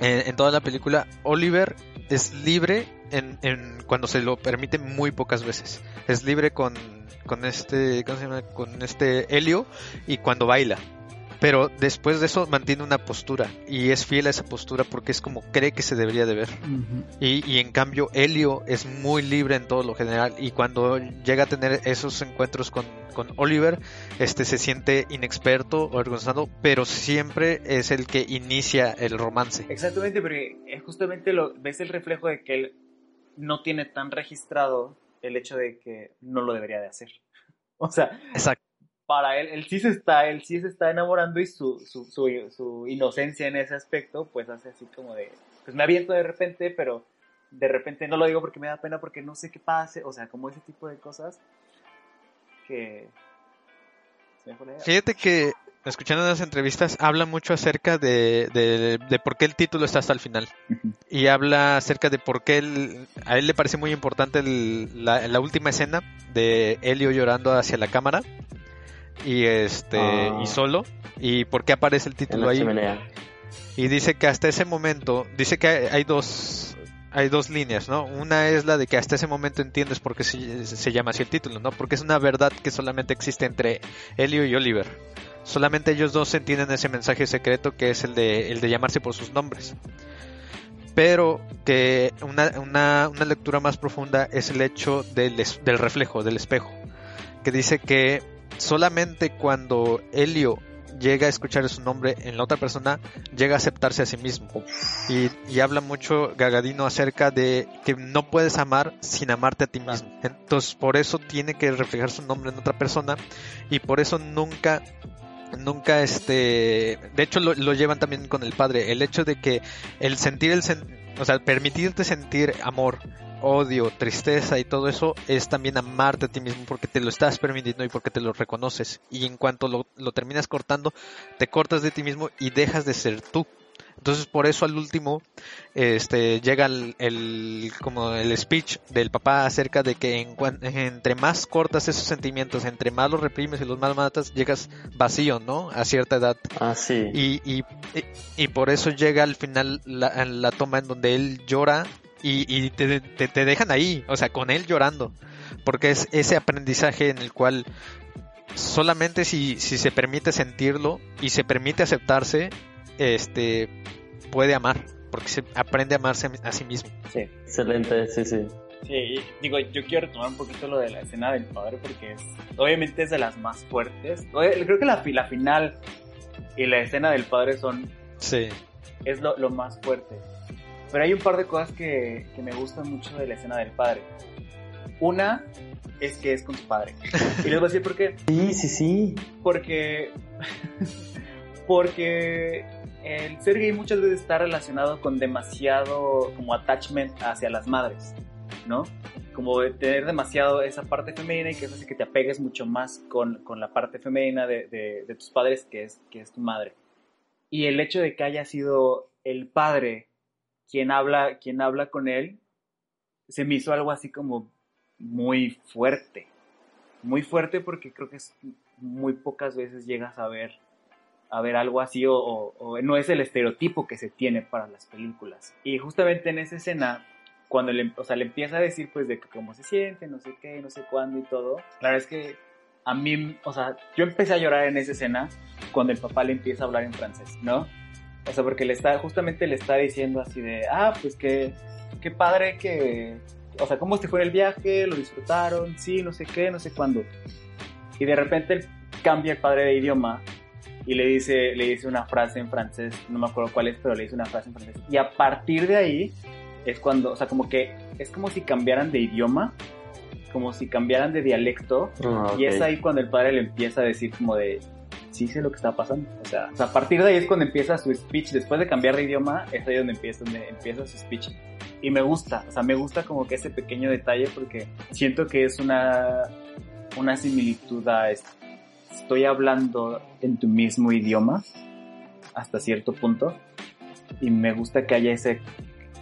en, en toda la película, Oliver es libre en, en cuando se lo permite muy pocas veces. Es libre con, con este, ¿cómo se llama? Con este Helio y cuando baila. Pero después de eso mantiene una postura y es fiel a esa postura porque es como cree que se debería de ver. Y, y en cambio Helio es muy libre en todo lo general y cuando llega a tener esos encuentros con, con Oliver, este se siente inexperto o avergonzado, pero siempre es el que inicia el romance. Exactamente, porque es justamente lo, ves el reflejo de que él no tiene tan registrado el hecho de que no lo debería de hacer. O sea, Exacto. para él, él sí se está, él sí se está enamorando y su, su, su, su inocencia en ese aspecto, pues hace así como de, pues me aviento de repente, pero de repente no lo digo porque me da pena, porque no sé qué pase, o sea, como ese tipo de cosas que... se me fue la idea. Fíjate que escuchando las entrevistas habla mucho acerca de, de, de por qué el título está hasta el final. Y habla acerca de por qué a él le parece muy importante el- la, la última escena de Helio llorando hacia la cámara y este Ah. y solo y por qué aparece el título ahí chimenea. y dice que hasta ese momento dice que hay, hay dos hay dos líneas, ¿no? Una es la de que hasta ese momento entiendes por qué se, se llama así el título, ¿no? Porque es una verdad que solamente existe entre Helio y Oliver. Solamente ellos dos entienden ese mensaje secreto que es el de, el de llamarse por sus nombres. Pero que una, una, una lectura más profunda es el hecho del, del reflejo, del espejo. Que dice que solamente cuando Helio llega a escuchar su nombre en la otra persona, llega a aceptarse a sí mismo. Y, y habla mucho Gagadino acerca de que no puedes amar sin amarte a ti mismo. Entonces, por eso tiene que reflejar su nombre en otra persona y por eso nunca nunca este de hecho lo, lo llevan también con el padre el hecho de que el sentir el o sea permitirte sentir amor odio tristeza y todo eso es también amarte a ti mismo porque te lo estás permitiendo y porque te lo reconoces. Y en cuanto lo, lo terminas cortando te cortas de ti mismo y dejas de ser tú entonces por eso al último este llega el, el- como el speech del papá acerca de que en entre más cortas esos sentimientos entre más los reprimes y los más matas llegas vacío no a cierta edad. Ah, sí. y, y, y- y por eso llega al final la, la toma en donde él llora y, y te, te, te dejan ahí, o sea, con él llorando, porque es ese aprendizaje en el cual solamente si, si se permite sentirlo y se permite aceptarse, este puede amar, porque se aprende a amarse a, sí mismo. Sí. Excelente, sí, sí. Sí, digo, yo quiero retomar un poquito lo de la escena del padre porque es, obviamente es de las más fuertes. Creo que la, la final y la escena del padre son, Sí, es lo, lo más fuerte. Pero hay un par de cosas que, que me gustan mucho de la escena del padre. Una es que es con su padre. Y les voy a decir por qué. Sí, sí, sí. Porque. porque el ser gay muchas veces está relacionado con demasiado como attachment hacia las madres, ¿no? Como de tener demasiado esa parte femenina y que eso hace que te apegues mucho más con, con la parte femenina de, de- de tus padres que es, que es tu madre. Y el hecho de que haya sido el padre quien habla, quien habla con él, se me hizo algo así como muy fuerte. Muy fuerte porque creo que es muy pocas veces llegas a ver a ver algo así o, o- o no es el estereotipo que se tiene para las películas. Y justamente en esa escena, cuando le, o sea, le empieza a decir pues de que cómo se siente, no sé qué, no sé cuándo y todo, la verdad es que a mí, o sea, yo empecé a llorar en esa escena cuando el papá le empieza a hablar en francés, ¿no? O sea, porque le está, justamente le está diciendo así de, ah, pues que, qué padre que, o sea, cómo te fue el viaje, lo disfrutaron, sí, no sé qué, no sé cuándo. Y de repente cambia el padre de idioma y le dice, le dice una frase en francés, no me acuerdo cuál es, pero le dice una frase en francés. Y a partir de ahí es cuando, o sea, como que es como si cambiaran de idioma, como si cambiaran de dialecto, Ah, y es ahí cuando el padre le empieza a decir como de, sí sé lo que está pasando. O sea, o sea, a partir de ahí es cuando empieza su speech, después de cambiar de idioma, es ahí donde empieza, donde empieza su speech. Y me gusta, o sea, me gusta como que ese pequeño detalle porque siento que es una, una similitud a estoy hablando en tu mismo idioma hasta cierto punto y me gusta que haya ese,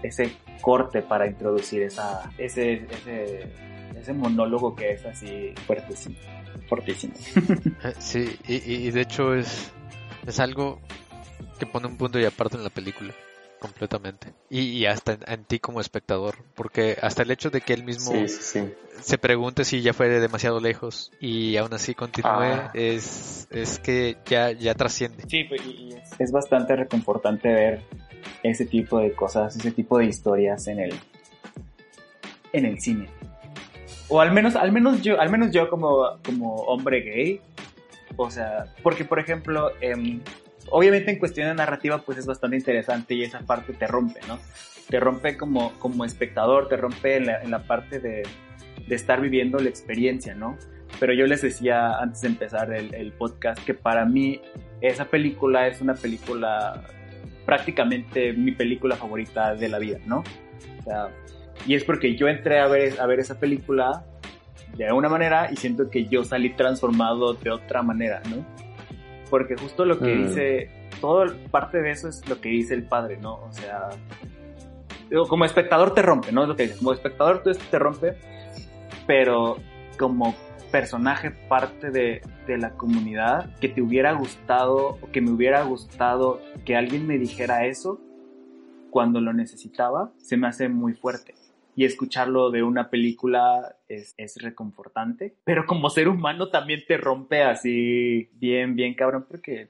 ese corte para introducir esa, ese, ese, ese monólogo que es así fuertísimo, fortísimo. Eh, sí, y, y- y de hecho es, es algo que pone un punto y aparte en la película. Completamente. Y, hasta en, ti como espectador, porque hasta el hecho de que él mismo se pregunte si ya fue demasiado lejos y aún así continúe, ah. es, es que ya, ya trasciende. Sí, pues, y es, es bastante reconfortante ver ese tipo de cosas, ese tipo de historias en el, en el cine. O al menos, al menos yo, al menos yo como, como hombre gay, o sea, porque por ejemplo, em, obviamente en cuestión de narrativa pues es bastante interesante y esa parte te rompe, ¿no? Te rompe como, como espectador, te rompe en la, en la parte de, de, estar viviendo la experiencia, ¿no? Pero yo les decía antes de empezar el, podcast que para mí esa película es una película prácticamente mi película favorita de la vida, ¿no? Y es porque yo entré a ver, a ver esa película de una manera y siento que yo salí transformado de otra manera, ¿no? Porque justo lo que mm. dice, todo parte de eso es lo que dice el padre, ¿no? O sea, como espectador te rompe, ¿no? Es lo que dice, como espectador te rompe, pero como personaje parte de, de, la comunidad que te hubiera gustado o que me hubiera gustado que alguien me dijera eso cuando lo necesitaba, se me hace muy fuerte y escucharlo de una película es, es, reconfortante, pero como ser humano también te rompe así bien, bien cabrón, porque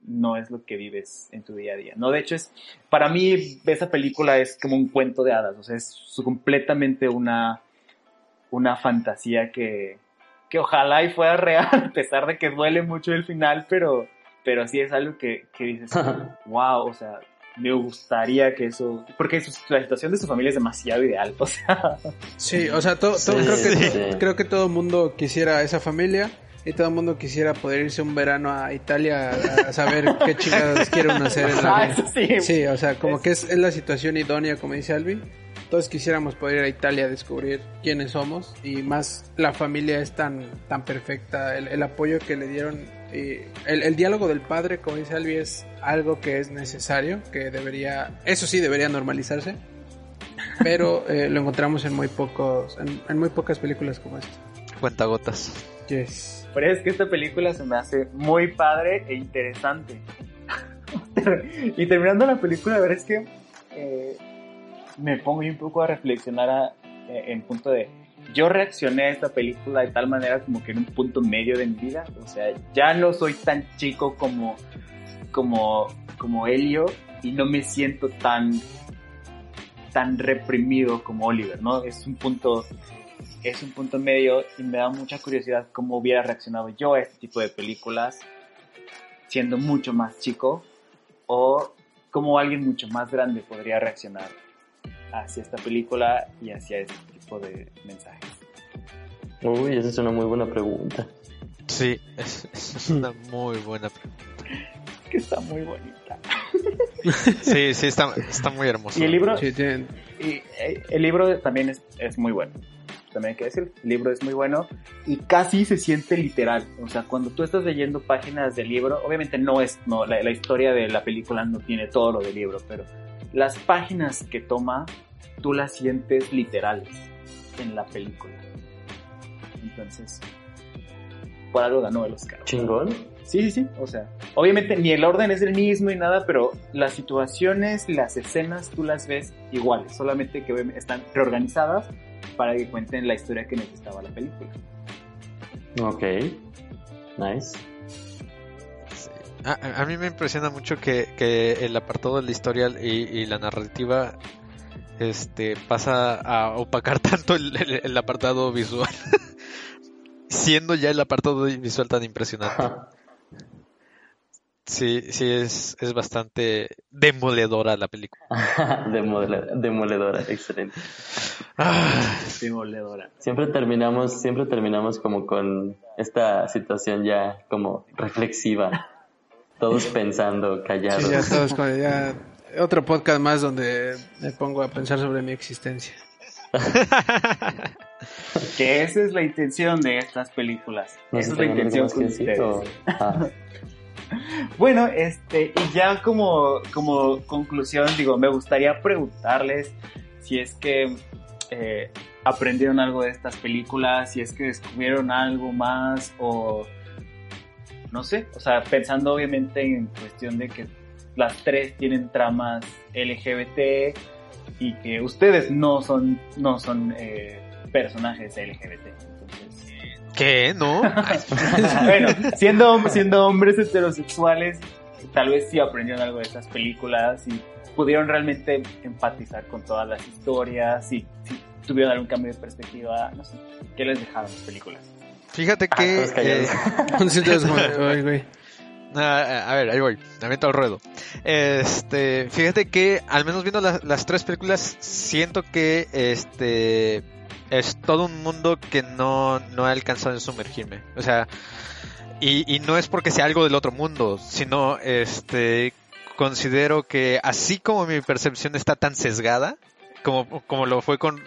no es lo que vives en tu día a día. No, de hecho es, para mí esa película es como un cuento de hadas, o sea, es completamente una, una fantasía que, que ojalá y fuera real, a pesar de que duele mucho el final, pero, pero sí es algo que, que dices, wow, o sea, me gustaría que eso, porque la situación de su familia es demasiado ideal, o sea. Sí, o sea, todo, creo, que, creo que todo el mundo quisiera esa familia y todo el mundo quisiera poder irse un verano a Italia a saber qué chingados quiere uno hacer en la ah, vida. Sí, o sea, como que es, es, la situación idónea, como dice Alvin. Todos quisiéramos poder ir a Italia a descubrir quiénes somos y más la familia es tan, tan perfecta, el, el apoyo que le dieron y el, el, diálogo del padre, como dice Albi, es algo que es necesario, que debería, eso sí, debería normalizarse, pero eh, lo encontramos en muy pocos, en, muy pocas películas como esta. Cuentagotas. Yes. Pero es que esta película se me hace muy padre e interesante. y terminando la película, a ver, es que eh, me pongo un poco a reflexionar a, eh, en punto de yo reaccioné a esta película de tal manera como que en un punto medio de mi vida. O sea, ya no soy tan chico como, como, como Helio y no me siento tan, tan reprimido como Oliver, ¿no? Es un punto, es un punto medio y me da mucha curiosidad cómo hubiera reaccionado yo a este tipo de películas siendo mucho más chico o cómo alguien mucho más grande podría reaccionar hacia esta película y hacia este tipo de mensajes? Uy, esa es una muy buena pregunta. Sí, es, una muy buena pregunta. que está muy bonita. sí, sí, está, está muy hermoso. Y el libro, y, eh, el libro también es, es muy bueno también hay que decir, el libro es muy bueno y casi se siente literal. O sea, cuando tú estás leyendo páginas del libro, obviamente no es, no, la, la, historia de la película no tiene todo lo del libro, pero las páginas que toma, tú las sientes literales en la película. Entonces, por algo ganó el Oscar. ¿Chingón? Sí, sí, sí. O sea, obviamente ni el orden es el mismo y nada, pero las situaciones, las escenas, tú las ves iguales, solamente que están reorganizadas para que cuenten la historia que necesitaba la película. Ok, nice. A, mí me impresiona mucho que, el apartado de la historia y, la narrativa este pasa a opacar tanto el, apartado visual, siendo ya el apartado visual tan impresionante. Sí, sí, es, es bastante demoledora la película. demoledora, excelente. Ah. demoledora. Siempre terminamos, siempre terminamos como con esta situación ya como reflexiva todos pensando, callados. Sí, ya todos ya otro podcast más donde me pongo a pensar sobre mi existencia. que esa es la intención de estas películas. esa es la intención con ustedes. Ah. bueno, este, y ya como, como conclusión, digo, me gustaría preguntarles si es que eh, aprendieron algo de estas películas, si es que descubrieron algo más o no sé, o sea, pensando obviamente en cuestión de que las tres tienen tramas LGBT y que ustedes no son, no son eh, personajes LGBT. Entonces, ¿Qué? ¿No? bueno, siendo, siendo hombres heterosexuales, tal vez sí aprendieron algo de estas películas y pudieron realmente empatizar con todas las historias y si tuvieron algún cambio de perspectiva, no sé, ¿qué les dejaron las películas? Fíjate Ah, que... callados. eh, a ver, ahí voy, me aviento al ruedo. Este, fíjate que al menos viendo las, las tres películas, siento que este es todo un mundo que no, no he alcanzado en sumergirme. O sea, y, y no es porque sea algo del otro mundo, sino este considero que así como mi percepción está tan sesgada, como, como lo fue con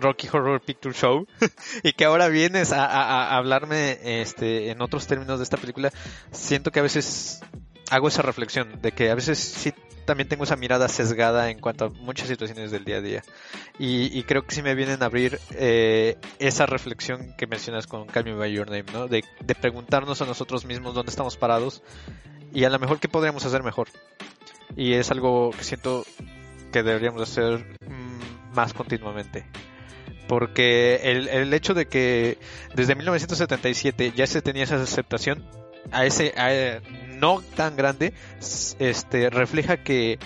Rocky Horror Picture Show, y que ahora vienes a, a- a hablarme este, en otros términos de esta película, siento que a veces hago esa reflexión de que a veces sí también tengo esa mirada sesgada en cuanto a muchas situaciones del día a día. Y, y creo que sí me vienen a abrir eh, esa reflexión que mencionas con Call Me By Your Name, ¿no? De, de preguntarnos a nosotros mismos dónde estamos parados y a lo mejor qué podríamos hacer mejor. Y es algo que siento que deberíamos hacer mm, más continuamente porque el, el hecho de que desde 1977 ya se tenía esa aceptación a ese a- no tan grande este refleja que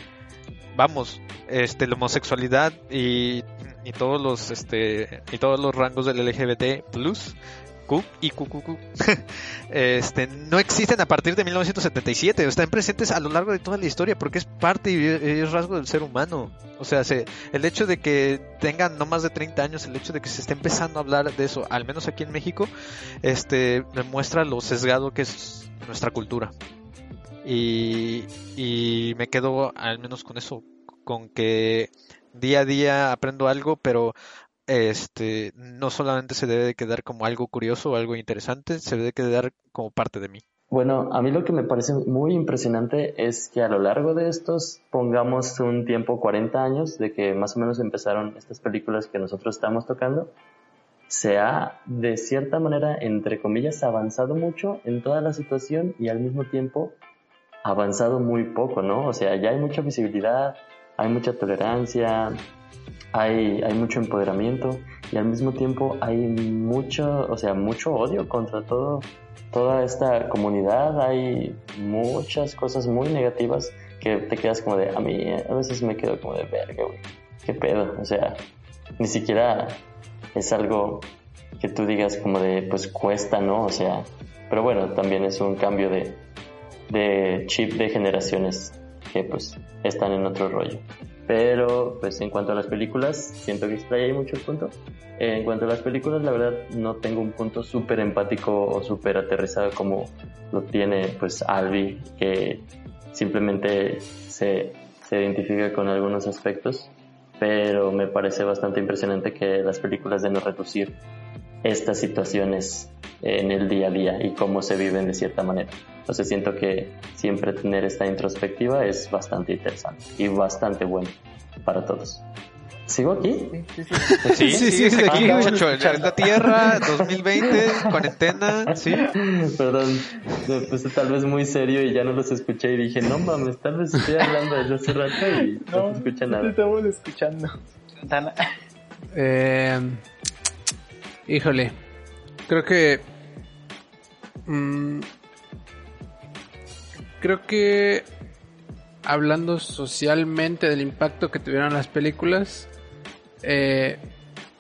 vamos este la homosexualidad y, y todos los este y todos los rangos del LGBT plus Q y QQQ este no existen a partir de 1977 están presentes a lo largo de toda la historia porque es parte y es rasgo del ser humano. O sea se, el hecho de que tengan no más de 30 años el hecho de que se esté empezando a hablar de eso al menos aquí en México este demuestra lo sesgado que es nuestra cultura. Y, y me quedo al menos con eso con que día a día aprendo algo pero este no solamente se debe de quedar como algo curioso o algo interesante se debe quedar como parte de mí Bueno, a mí lo que me parece muy impresionante es que a lo largo de estos, pongamos un tiempo 40 años de que más o menos empezaron estas películas que nosotros estamos tocando, se ha de cierta manera, entre comillas, avanzado mucho en toda la situación y al mismo tiempo avanzado muy poco, ¿no? O sea, ya hay mucha visibilidad, hay mucha tolerancia, hay, hay mucho empoderamiento y al mismo tiempo hay mucho, o sea, mucho odio contra todo, toda esta comunidad. Hay muchas cosas muy negativas que te quedas como de, a mí a veces me quedo como de verga, güey, qué pedo, o sea, ni siquiera es algo que tú digas como de, pues cuesta, ¿no? O sea, pero bueno, también es un cambio de, de chip de generaciones que pues están en otro rollo. Pero pues en cuanto a las películas, siento que extrae ahí mucho el punto. En cuanto a las películas, la verdad no tengo un punto súper empático o súper aterrizado como lo tiene pues Albi, que simplemente se, se identifica con algunos aspectos, pero me parece bastante impresionante que las películas de no reducir estas situaciones en el día a día y cómo se viven de cierta manera. Entonces siento que siempre tener esta introspectiva es bastante interesante y bastante bueno para todos. ¿Sigo aquí? Sí, sí, sí, Sí, sí, sí, aquí sí. muchacho es la tierra 2020 cuarentena sí Perdón, me puse tal vez muy serio y ya no los escuché y dije, no mames, tal vez estoy hablando desde hace rato y no, se escucha te nada. estamos escuchando. Eh, híjole, creo que... mm, creo que hablando socialmente del impacto que tuvieron las películas, eh,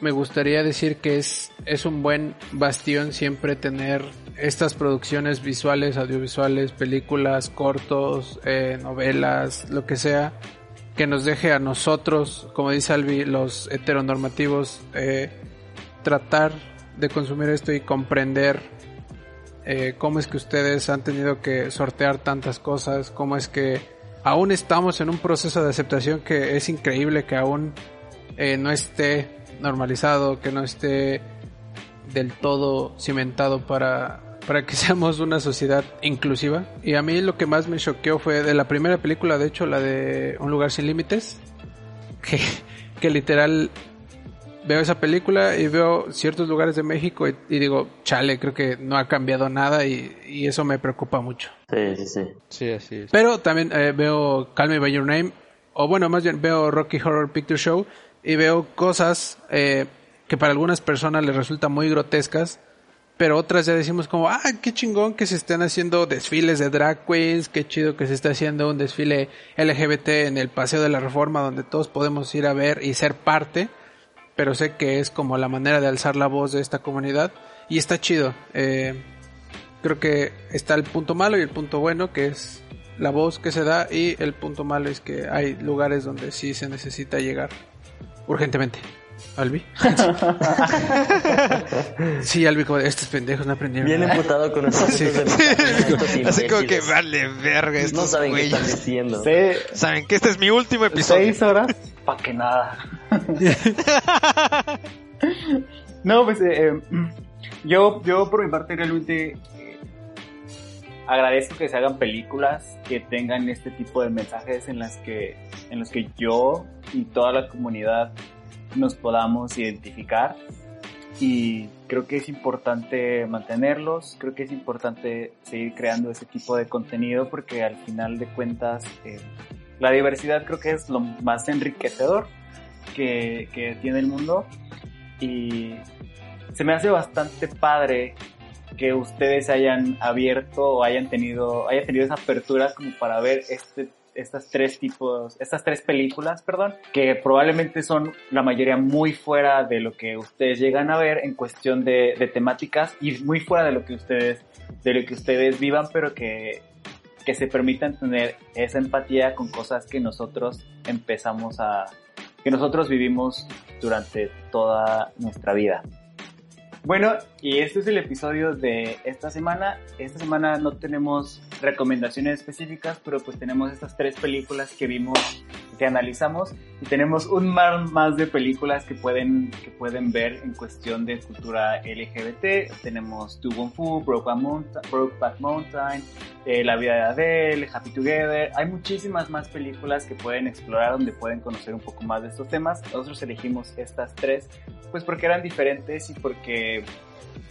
me gustaría decir que es, es un buen bastión siempre tener estas producciones visuales, audiovisuales, películas, cortos, eh, novelas, lo que sea, que nos deje a nosotros, como dice Albi, los heteronormativos, eh, tratar de consumir esto y comprender eh, cómo es que ustedes han tenido que sortear tantas cosas, cómo es que aún estamos en un proceso de aceptación que es increíble que aún eh, no esté normalizado, que no esté del todo cimentado para, para que seamos una sociedad inclusiva. Y a mí lo que más me choqueó fue de la primera película, de hecho, la de Un lugar sin límites, que, que literal veo esa película y veo ciertos lugares de México y, y digo, chale, creo que no ha cambiado nada y, y eso me preocupa mucho. Sí, sí, sí. Sí, así es. Pero también eh, veo Call Me By Your Name, o bueno, más bien veo Rocky Horror Picture Show y veo cosas eh, que para algunas personas les resultan muy grotescas, pero otras ya decimos como, ah, qué chingón que se estén haciendo desfiles de drag queens, qué chido que se esté haciendo un desfile LGBT en el Paseo de la Reforma donde todos podemos ir a ver y ser parte, pero sé que es como la manera de alzar la voz de esta comunidad y está chido. Eh, creo que está el punto malo y el punto bueno, que es la voz que se da, y el punto malo es que hay lugares donde sí se necesita llegar urgentemente. Albi. sí, Albi, como de, estos pendejos no aprendieron. Bien nada". emputado con nosotros. Sí. Así como que vale verga estos No saben qué güeyes. están diciendo. Se- Saben que este es mi último episodio. seis horas para que nada. no, pues eh, eh, yo, yo por mi parte realmente eh, agradezco que se hagan películas que tengan este tipo de mensajes en que en los que yo y toda la comunidad nos podamos identificar. Y creo que es importante mantenerlos, creo que es importante seguir creando ese tipo de contenido porque al final de cuentas la diversidad creo que es lo más enriquecedor que, tiene el mundo. Y se me hace bastante padre que ustedes hayan abierto o hayan tenido, hayan tenido esa apertura como para ver este, estas tres tipos, estas tres películas, perdón, que probablemente son la mayoría muy fuera de lo que ustedes llegan a ver en cuestión de, de temáticas y muy fuera de lo que ustedes, de lo que ustedes vivan, pero que que se permitan tener esa empatía con cosas que nosotros empezamos a, que nosotros vivimos durante toda nuestra vida. Bueno, y este es el episodio de esta semana. Esta semana no tenemos recomendaciones específicas, pero pues tenemos estas tres películas que vimos, que analizamos, y tenemos un mar más de películas que pueden, que pueden ver en cuestión de cultura LGBT. Tenemos Tu Wong Fu, Brokeback Mountain, Mountain eh, La vida de Adele, Happy Together. Hay muchísimas más películas que pueden explorar donde pueden conocer un poco más de estos temas. Nosotros elegimos estas tres, pues porque eran diferentes y porque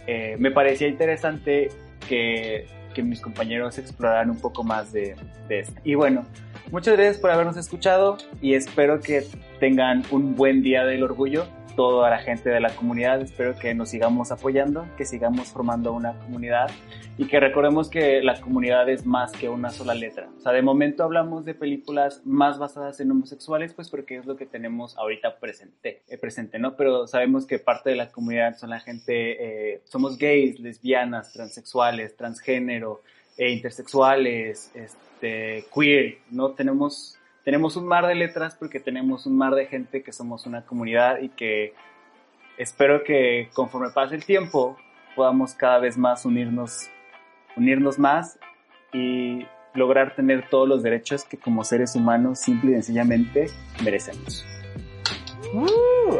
eh, me parecía interesante que, que mis compañeros exploraran un poco más de, de esto. Y bueno, muchas gracias por habernos escuchado y espero que tengan un buen día del orgullo. Toda la gente de la comunidad, espero que nos sigamos apoyando, que sigamos formando una comunidad y que recordemos que la comunidad es más que una sola letra. O sea, de momento hablamos de películas más basadas en homosexuales, pues porque es lo que tenemos ahorita presente, eh, presente ¿no? Pero sabemos que parte de la comunidad son la gente, eh, somos gays, lesbianas, transexuales, transgénero, eh, intersexuales, este, queer, ¿no? Tenemos, tenemos un mar de letras porque tenemos un mar de gente que somos una comunidad y que espero que conforme pase el tiempo podamos cada vez más unirnos unirnos más y lograr tener todos los derechos que como seres humanos simple y sencillamente merecemos.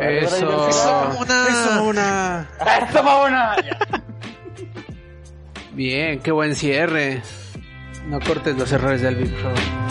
Eso. Eso, una- Eso. Ya. Bien, qué buen cierre. No cortes los errores de Albi, por favor.